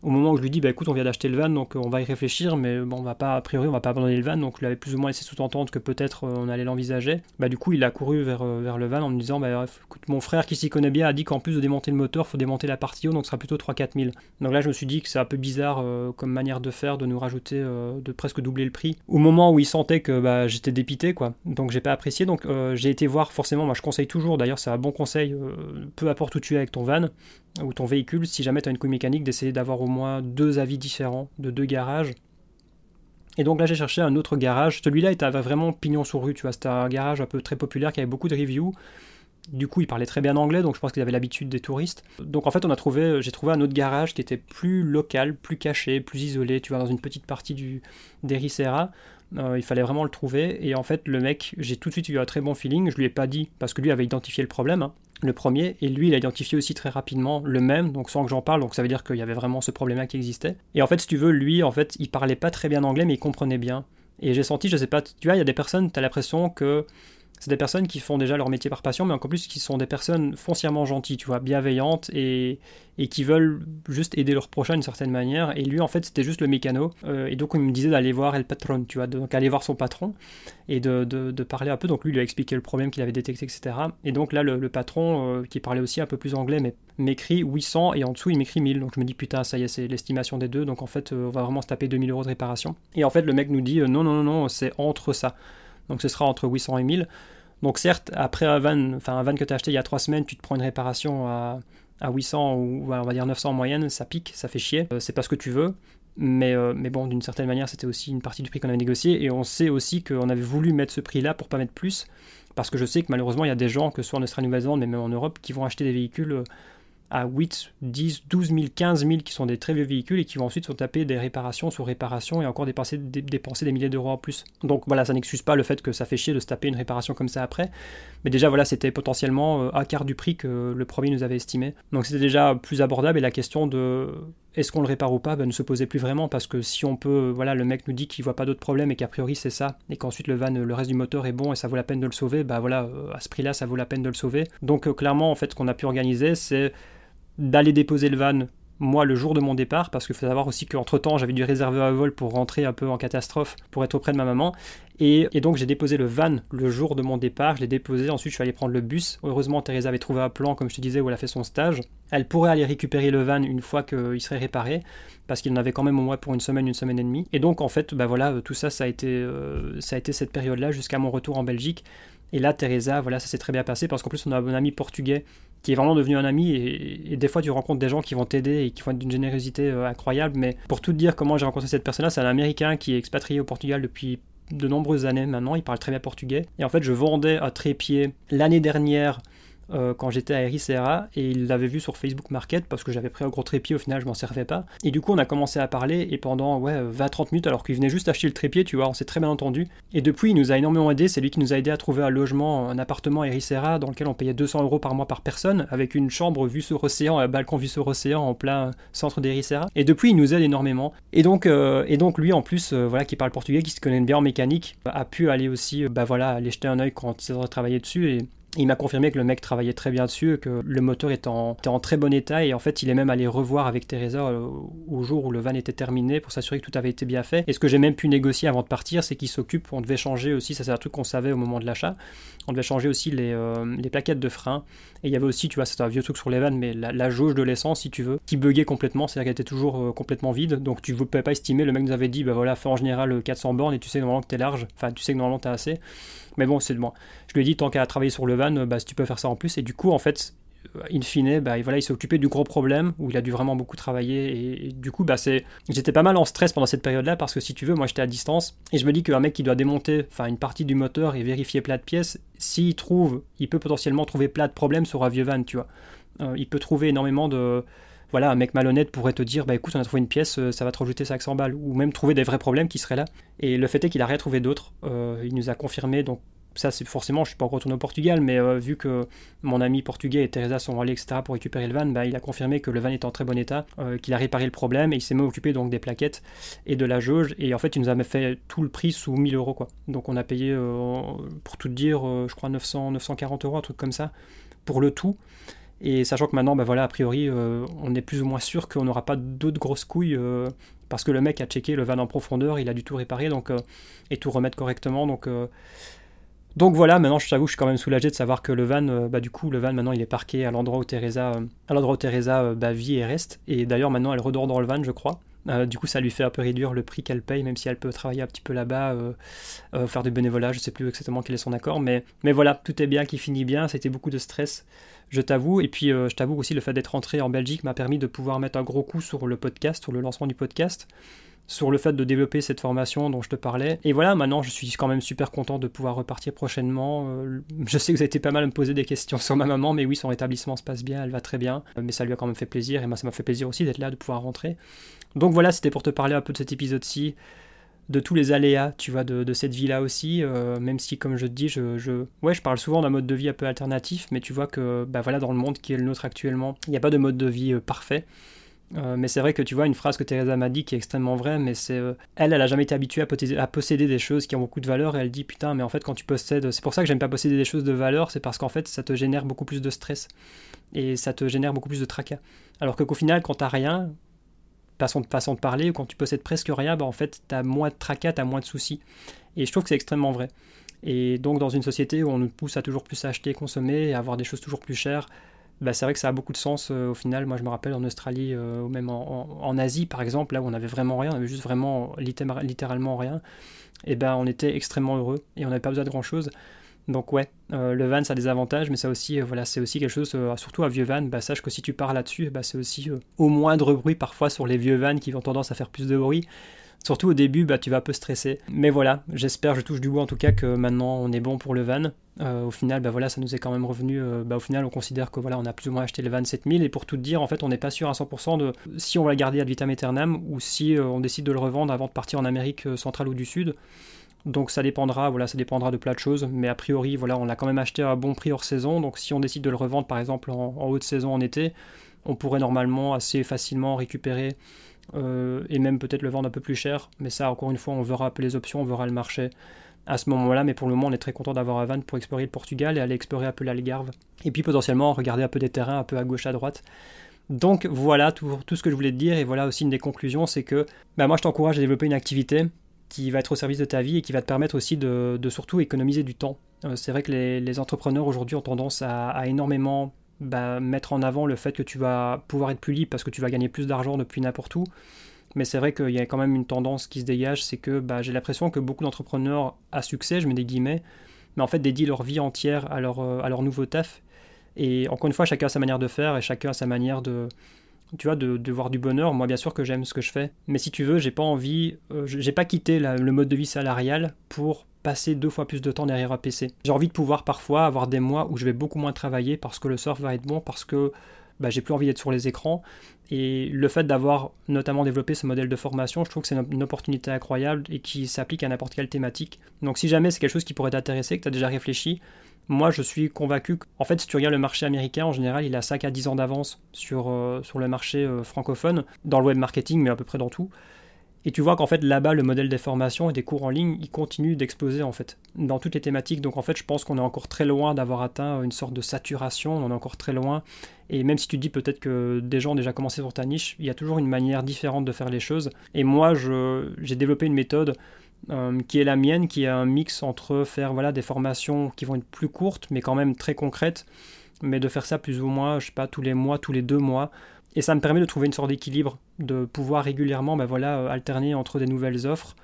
au moment où je lui dis, bah écoute, on vient d'acheter le van, donc euh, on va y réfléchir, mais bon, on va pas, a priori, on va pas abandonner le van, donc il avait plus ou moins laissé sous-entendre que peut-être euh, on allait l'envisager. Bah du coup, il a couru vers, euh, le van en me disant, bah écoute, mon frère qui s'y connaît bien a dit qu'en plus de démonter le moteur, faut démonter la partie haut, donc ce sera plutôt 3-4 000. Donc là, je me suis dit que c'est un peu bizarre comme manière de faire, de nous rajouter, de presque doubler le prix. Au moment où il sentait que bah, j'étais dépité, quoi, donc j'ai pas apprécié, donc j'ai été voir forcément, moi je conseille toujours, d'ailleurs c'est un bon conseil, peu importe où tu es avec ton van, ou ton véhicule, si jamais tu as une couille mécanique, d'essayer d'avoir au moins deux avis différents de deux garages. Et donc là, j'ai cherché un autre garage. Celui-là était vraiment pignon sur rue, tu vois. C'était un garage un peu très populaire qui avait beaucoup de reviews. Du coup, il parlait très bien anglais, donc je pense qu'ils avaient l'habitude des touristes. Donc en fait, on a trouvé, j'ai trouvé un autre garage qui était plus local, plus caché, plus isolé, tu vois, dans une petite partie du d'Ericeira. Euh, il fallait vraiment le trouver. Et en fait, le mec, j'ai tout de suite eu un très bon feeling. Je lui ai pas dit, parce que lui avait identifié le problème. Hein le premier, et lui il a identifié aussi très rapidement le même, donc sans que j'en parle, donc ça veut dire qu'il y avait vraiment ce problème-là qui existait. Et en fait, si tu veux, lui, en fait, il parlait pas très bien anglais, mais il comprenait bien. Et j'ai senti, je sais pas, tu vois, il y a des personnes, tu as l'impression que c'est des personnes qui font déjà leur métier par passion, mais encore plus qui sont des personnes foncièrement gentilles, tu vois, bienveillantes et, et qui veulent juste aider leur prochain d'une certaine manière. Et lui, en fait, c'était juste le mécano. Euh, et donc, il me disait d'aller voir El Patron, tu vois, donc aller voir son patron et de, de, parler un peu. Donc, lui, lui a expliqué le problème qu'il avait détecté, etc. Et donc, là, le, patron, euh, qui parlait aussi un peu plus anglais, mais m'écrit 800 et en dessous, il m'écrit 1000. Donc, je me dis, putain, ça y est, c'est l'estimation des deux. Donc, en fait, euh, on va vraiment se taper 2000 euros de réparation. Et en fait, le mec nous dit, non, non, non, non, c'est entre ça. Donc, ce sera entre 800 et 1000. Donc certes, après un van, enfin que tu as acheté il y a 3 semaines, tu te prends une réparation à, à 800 ou on va dire 900 en moyenne, ça pique, ça fait chier. Euh, c'est pas ce que tu veux. Mais, euh, mais bon, d'une certaine manière, c'était aussi une partie du prix qu'on avait négocié. Et on sait aussi qu'on avait voulu mettre ce prix-là pour pas mettre plus. Parce que je sais que malheureusement, il y a des gens, que ce soit en Australie-Nouvelle-Zélande, mais même en Europe, qui vont acheter des véhicules euh, à 8, 10, 12 000, 15 000 qui sont des très vieux véhicules et qui vont ensuite se taper des réparations sur réparations et encore dépenser, dépenser des milliers d'euros en plus. Donc voilà, ça n'excuse pas le fait que ça fait chier de se taper une réparation comme ça après. Mais déjà, voilà, c'était potentiellement euh, un quart du prix que le premier nous avait estimé. Donc c'était déjà plus abordable et la question de est-ce qu'on le répare ou pas ben, ne se posait plus vraiment parce que si on peut, voilà, le mec nous dit qu'il voit pas d'autres problèmes et qu'a priori c'est ça et qu'ensuite le van, le reste du moteur est bon et ça vaut la peine de le sauver, bah voilà, euh, à ce prix-là, ça vaut la peine de le sauver. Donc euh, clairement, en fait, ce qu'on a pu organiser, c'est d'aller déposer le van moi le jour de mon départ parce qu'il faut savoir aussi qu'entre temps j'avais dû réserver un vol pour rentrer un peu en catastrophe pour être auprès de ma maman. Et, donc j'ai déposé le van le jour de mon départ. Je l'ai déposé. Ensuite je suis allé prendre le bus. Heureusement Teresa avait trouvé un plan comme je te disais où elle a fait son stage. Elle pourrait aller récupérer le van une fois qu'il serait réparé parce qu'il en avait quand même au moins pour une semaine une semaine et demie. Et donc en fait bah voilà tout ça ça a été euh, ça a été cette période là jusqu'à mon retour en Belgique et là, Teresa, voilà, ça s'est très bien passé parce qu'en plus, on a un ami portugais qui est vraiment devenu un ami. Et, des fois, tu rencontres des gens qui vont t'aider et qui être d'une générosité euh, incroyable. Mais pour tout dire comment j'ai rencontré cette personne-là, c'est un Américain qui est expatrié au Portugal depuis de nombreuses années maintenant. Il parle très bien portugais. Et en fait, je vendais un trépied l'année dernière euh, quand j'étais à Ericeira et il l'avait vu sur Facebook Market parce que j'avais pris un gros trépied au final je m'en servais pas. Et du coup on a commencé à parler et pendant ouais 20-30 minutes alors qu'il venait juste acheter le trépied tu vois on s'est très bien entendu. Et depuis il nous a énormément aidé c'est lui qui nous a aidé à trouver un logement un appartement à Ericeira dans lequel on payait 200 euros par mois par personne avec une chambre vue sur océan un balcon vue sur océan en plein centre d'Ericeira. Et depuis il nous aide énormément. Et donc euh, et donc lui en plus euh, voilà qui parle portugais qui se connaît bien en mécanique a pu aller aussi bah voilà aller jeter un oeil quand il a travaillé dessus et il m'a confirmé que le mec travaillait très bien dessus, que le moteur était en, très bon état et en fait il est même allé revoir avec Teresa euh, au jour où le van était terminé pour s'assurer que tout avait été bien fait. Et ce que j'ai même pu négocier avant de partir, c'est qu'il s'occupe, on devait changer aussi, ça c'est un truc qu'on savait au moment de l'achat, on devait changer aussi les, euh, plaquettes de frein. Et il y avait aussi, tu vois, c'est un vieux truc sur les vannes, mais la, jauge de l'essence, si tu veux, qui buguait complètement, c'est-à-dire qu'elle était toujours euh, complètement vide, donc tu ne pouvais pas estimer, le mec nous avait dit, bah voilà, fais en général 400 bornes et tu sais normalement que t'es large, enfin tu sais que normalement t'es assez. Mais bon, c'est bon. Je lui ai dit, tant qu'à travailler sur le van, bah, si tu peux faire ça en plus. Et du coup, en fait, in fine, bah, voilà, il s'est occupé du gros problème où il a dû vraiment beaucoup travailler. Et, du coup, bah, j'étais pas mal en stress pendant cette période-là parce que si tu veux, moi j'étais à distance et je me dis qu'un mec qui doit démonter une partie du moteur et vérifier plat de pièces, s'il trouve, il peut potentiellement trouver plat de problèmes sur un vieux van, tu vois. Euh, il peut trouver énormément de voilà, un mec malhonnête pourrait te dire, bah écoute, on a trouvé une pièce, euh, ça va te rajouter 500 balles, ou même trouver des vrais problèmes qui seraient là. Et le fait est qu'il a rien trouvé d'autre. Euh, il nous a confirmé, donc ça c'est forcément, je suis pas encore retourné au Portugal, mais euh, vu que mon ami portugais et Teresa sont allés, etc., pour récupérer le van, bah, il a confirmé que le van est en très bon état, qu'il a réparé le problème, et il s'est même occupé donc des plaquettes et de la jauge, et en fait il nous a fait tout le prix sous 1000 euros, quoi. Donc on a payé, pour tout dire, je crois 900, 940 euros, un truc comme ça, pour le tout. Et sachant que maintenant, bah voilà, a priori, euh, on est plus ou moins sûr qu'on n'aura pas d'autres grosses couilles euh, parce que le mec a checké le van en profondeur, il a du tout réparé donc, euh, et tout remettre correctement. Donc, donc voilà, maintenant je t'avoue, je suis quand même soulagé de savoir que le van, bah, du coup, le van maintenant il est parqué à l'endroit où Teresa, à l'endroit où Teresa bah, vit et reste. Et d'ailleurs maintenant elle redort dans le van, je crois. du coup, ça lui fait un peu réduire le prix qu'elle paye, même si elle peut travailler un petit peu là-bas, faire du bénévolat, je sais plus exactement quel est son accord, mais, mais voilà, tout est bien, qui finit bien, c'était beaucoup de stress je t'avoue. Et puis, euh, je t'avoue aussi, le fait d'être rentré en Belgique m'a permis de pouvoir mettre un gros coup sur le podcast, sur le lancement du podcast, sur le fait de développer cette formation dont je te parlais. Et voilà, maintenant, je suis quand même super content de pouvoir repartir prochainement. Euh, je sais que vous avez été pas mal à me poser des questions sur ma maman, mais oui, son rétablissement se passe bien, elle va très bien. Mais ça lui a quand même fait plaisir, et moi, ça m'a fait plaisir aussi d'être là, de pouvoir rentrer. Donc voilà, c'était pour te parler un peu de cet épisode-ci de tous les aléas, tu vois, de, cette vie-là aussi, euh, même si, comme je te dis, je, ouais, je parle souvent d'un mode de vie un peu alternatif, mais tu vois que, bah voilà, dans le monde qui est le nôtre actuellement, il n'y a pas de mode de vie euh, parfait. Euh, mais c'est vrai que tu vois une phrase que Teresa m'a dit qui est extrêmement vraie, mais c'est elle, elle a jamais été habituée à posséder, des choses qui ont beaucoup de valeur et elle dit putain, mais en fait quand tu possèdes, c'est pour ça que j'aime pas posséder des choses de valeur, c'est parce qu'en fait ça te génère beaucoup plus de stress et ça te génère beaucoup plus de tracas. Alors que qu'au final, quand t'as rien, façon de, façon de parler, quand tu possèdes presque rien, bah en fait, tu as moins de tracas, tu as moins de soucis. Et je trouve que c'est extrêmement vrai. Et donc, dans une société où on nous pousse à toujours plus acheter, consommer, et avoir des choses toujours plus chères, bah, c'est vrai que ça a beaucoup de sens euh, au final. Moi, je me rappelle en Australie, euh, ou même en, Asie, par exemple, là où on avait vraiment rien, on avait juste vraiment littéralement rien, et ben on était extrêmement heureux et on n'avait pas besoin de grand chose. Donc ouais, euh, le van ça a des avantages, mais ça aussi, euh, voilà, c'est aussi quelque chose, euh, surtout un vieux van, bah, sache que si tu pars là-dessus, bah, c'est aussi au moindre bruit parfois sur les vieux vans qui ont tendance à faire plus de bruit. Surtout au début, bah, tu vas un peu stresser. Mais voilà, j'espère, je touche du bois en tout cas que maintenant on est bon pour le van. au final, bah voilà, ça nous est quand même revenu. bah, au final, on considère que voilà, on a plus ou moins acheté le van 7000 et pour tout dire, en fait, on n'est pas sûr à 100% de si on va le garder ad vitam aeternam ou si on décide de le revendre avant de partir en Amérique centrale ou du Sud. Donc ça dépendra, voilà, ça dépendra de plein de choses, mais a priori, voilà, on l'a quand même acheté à bon prix hors saison, donc si on décide de le revendre par exemple en, haute saison en été, on pourrait normalement assez facilement récupérer euh, et même peut-être le vendre un peu plus cher, mais ça encore une fois, on verra un peu les options, on verra le marché à ce moment-là, mais pour le moment, on est très content d'avoir un van pour explorer le Portugal et aller explorer un peu l'Algarve, et puis potentiellement regarder un peu des terrains un peu à gauche à droite. Donc voilà tout, tout, ce que je voulais te dire, et voilà aussi une des conclusions, c'est que bah, moi je t'encourage à développer une activité qui va être au service de ta vie et qui va te permettre aussi de, surtout économiser du temps. Euh, c'est vrai que les, entrepreneurs aujourd'hui ont tendance à, énormément bah, mettre en avant le fait que tu vas pouvoir être plus libre parce que tu vas gagner plus d'argent depuis n'importe où. Mais c'est vrai qu'il y a quand même une tendance qui se dégage, c'est que bah, j'ai l'impression que beaucoup d'entrepreneurs à succès, je mets des guillemets, mais en fait dédient leur vie entière à leur, euh, à leur nouveau taf. Et encore une fois, chacun a sa manière de faire et chacun a sa manière de, tu vois, de, voir du bonheur. Moi, bien sûr que j'aime ce que je fais, mais si tu veux, j'ai pas envie, euh, j'ai pas quitté le mode de vie salarial pour passer deux fois plus de temps derrière un PC. J'ai envie de pouvoir parfois avoir des mois où je vais beaucoup moins travailler parce que le surf va être bon, parce que bah, j'ai plus envie d'être sur les écrans. Et le fait d'avoir notamment développé ce modèle de formation, je trouve que c'est une, opportunité incroyable et qui s'applique à n'importe quelle thématique. Donc si jamais c'est quelque chose qui pourrait t'intéresser, que tu as déjà réfléchi, moi, je suis convaincu qu'en fait, si tu regardes le marché américain, en général, il a 5 à 10 ans d'avance sur, euh, sur le marché euh, francophone, dans le web marketing, mais à peu près dans tout. Et tu vois qu'en fait, là-bas, le modèle des formations et des cours en ligne, il continue d'exploser, en fait, dans toutes les thématiques. Donc, en fait, je pense qu'on est encore très loin d'avoir atteint une sorte de saturation, on est encore très loin. Et même si tu dis peut-être que des gens ont déjà commencé sur ta niche, il y a toujours une manière différente de faire les choses. Et moi, j'ai développé une méthode euh, qui est la mienne, qui est un mix entre faire voilà, des formations qui vont être plus courtes, mais quand même très concrètes, mais de faire ça plus ou moins, pas, tous les mois, tous les deux mois. Et ça me permet de trouver une sorte d'équilibre, de pouvoir régulièrement ben voilà, euh, alterner entre des nouvelles offres,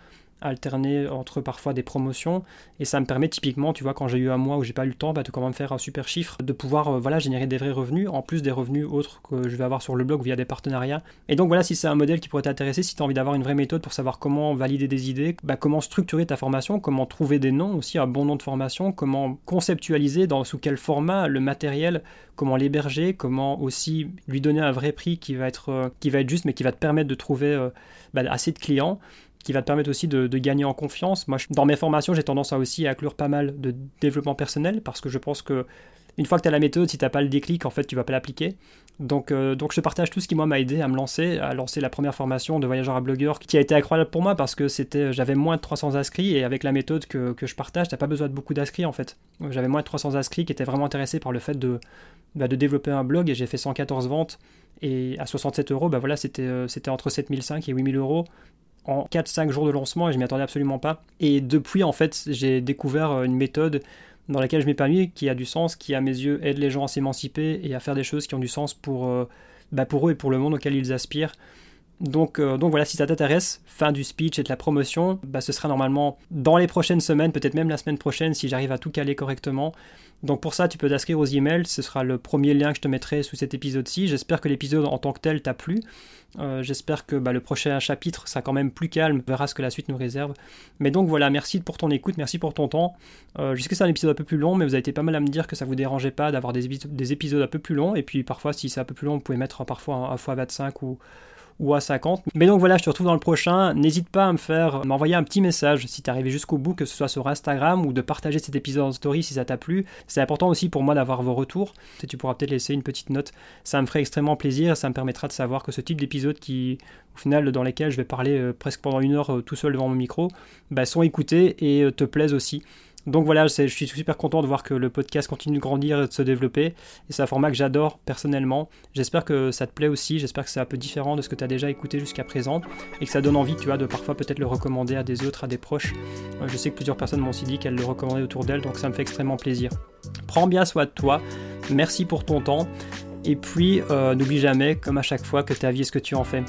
alterner entre parfois des promotions. Et ça me permet typiquement, tu vois, quand j'ai eu un mois où j'ai pas eu le temps bah, de quand même faire un super chiffre, de pouvoir euh, voilà, générer des vrais revenus, en plus des revenus autres que je vais avoir sur le blog via des partenariats. Et donc voilà, si c'est un modèle qui pourrait t'intéresser, si tu as envie d'avoir une vraie méthode pour savoir comment valider des idées, bah, comment structurer ta formation, comment trouver des noms aussi, un bon nom de formation, comment conceptualiser dans sous quel format le matériel, comment l'héberger, comment aussi lui donner un vrai prix qui va être, euh, qui va être juste mais qui va te permettre de trouver euh, bah, assez de clients qui va te permettre aussi de, gagner en confiance. Moi, dans mes formations, j'ai tendance à aussi inclure pas mal de développement personnel parce que je pense que une fois que tu as la méthode, si tu n'as pas le déclic, en fait, tu vas pas l'appliquer. Donc, euh, donc, je partage tout ce qui, moi, m'a aidé à me lancer, à lancer la première formation de voyageur à blogueur qui a été incroyable pour moi parce que c'était, j'avais moins de 300 inscrits et avec la méthode que, que je partage, tu n'as pas besoin de beaucoup d'inscrits, en fait. J'avais moins de 300 inscrits qui étaient vraiment intéressés par le fait de, bah, de développer un blog et j'ai fait 114 ventes et à 67 euros, bah voilà, c'était, euh, c'était entre 7005 et 8000 euros en 4-5 jours de lancement et je m'y attendais absolument pas. Et depuis, en fait, j'ai découvert euh, une méthode dans laquelle je m'ai permis, qui a du sens, qui à mes yeux aide les gens à s'émanciper et à faire des choses qui ont du sens pour, euh, bah pour eux et pour le monde auquel ils aspirent. Donc, euh, donc voilà, si ça t'intéresse, fin du speech et de la promotion, bah ce sera normalement dans les prochaines semaines, peut-être même la semaine prochaine si j'arrive à tout caler correctement. Donc pour ça, tu peux t'inscrire aux emails, ce sera le premier lien que je te mettrai sous cet épisode-ci. J'espère que l'épisode en tant que tel t'a plu. Euh, j'espère que bah, le prochain chapitre sera quand même plus calme, on verra ce que la suite nous réserve. Mais donc voilà, merci pour ton écoute, merci pour ton temps. Euh, je sais que c'est un épisode un peu plus long, mais vous avez été pas mal à me dire que ça vous dérangeait pas d'avoir des, des, épisodes un peu plus longs. Et puis parfois, si c'est un peu plus long, vous pouvez mettre parfois un, un x25 ou ou à 50. Mais donc voilà, je te retrouve dans le prochain. N'hésite pas à me faire m'envoyer un petit message si tu es arrivé jusqu'au bout, que ce soit sur Instagram ou de partager cet épisode en story si ça t'a plu. C'est important aussi pour moi d'avoir vos retours. Si tu pourras peut-être laisser une petite note, ça me ferait extrêmement plaisir. Ça me permettra de savoir que ce type d'épisode qui, au final, dans lesquels je vais parler euh, presque pendant une heure euh, tout seul devant mon micro, bah, sont écoutés et euh, te plaisent aussi. Donc voilà, je suis super content de voir que le podcast continue de grandir et de se développer. C'est un format que j'adore personnellement. J'espère que ça te plaît aussi. J'espère que c'est un peu différent de ce que tu as déjà écouté jusqu'à présent. Et que ça donne envie, tu vois, de parfois peut-être le recommander à des autres, à des proches. Euh, je sais que plusieurs personnes m'ont aussi dit qu'elles le recommandaient autour d'elles. Donc ça me fait extrêmement plaisir. Prends bien soin de toi. Merci pour ton temps. Et puis, euh, n'oublie jamais, comme à chaque fois, que ta vie est ce que tu en fais.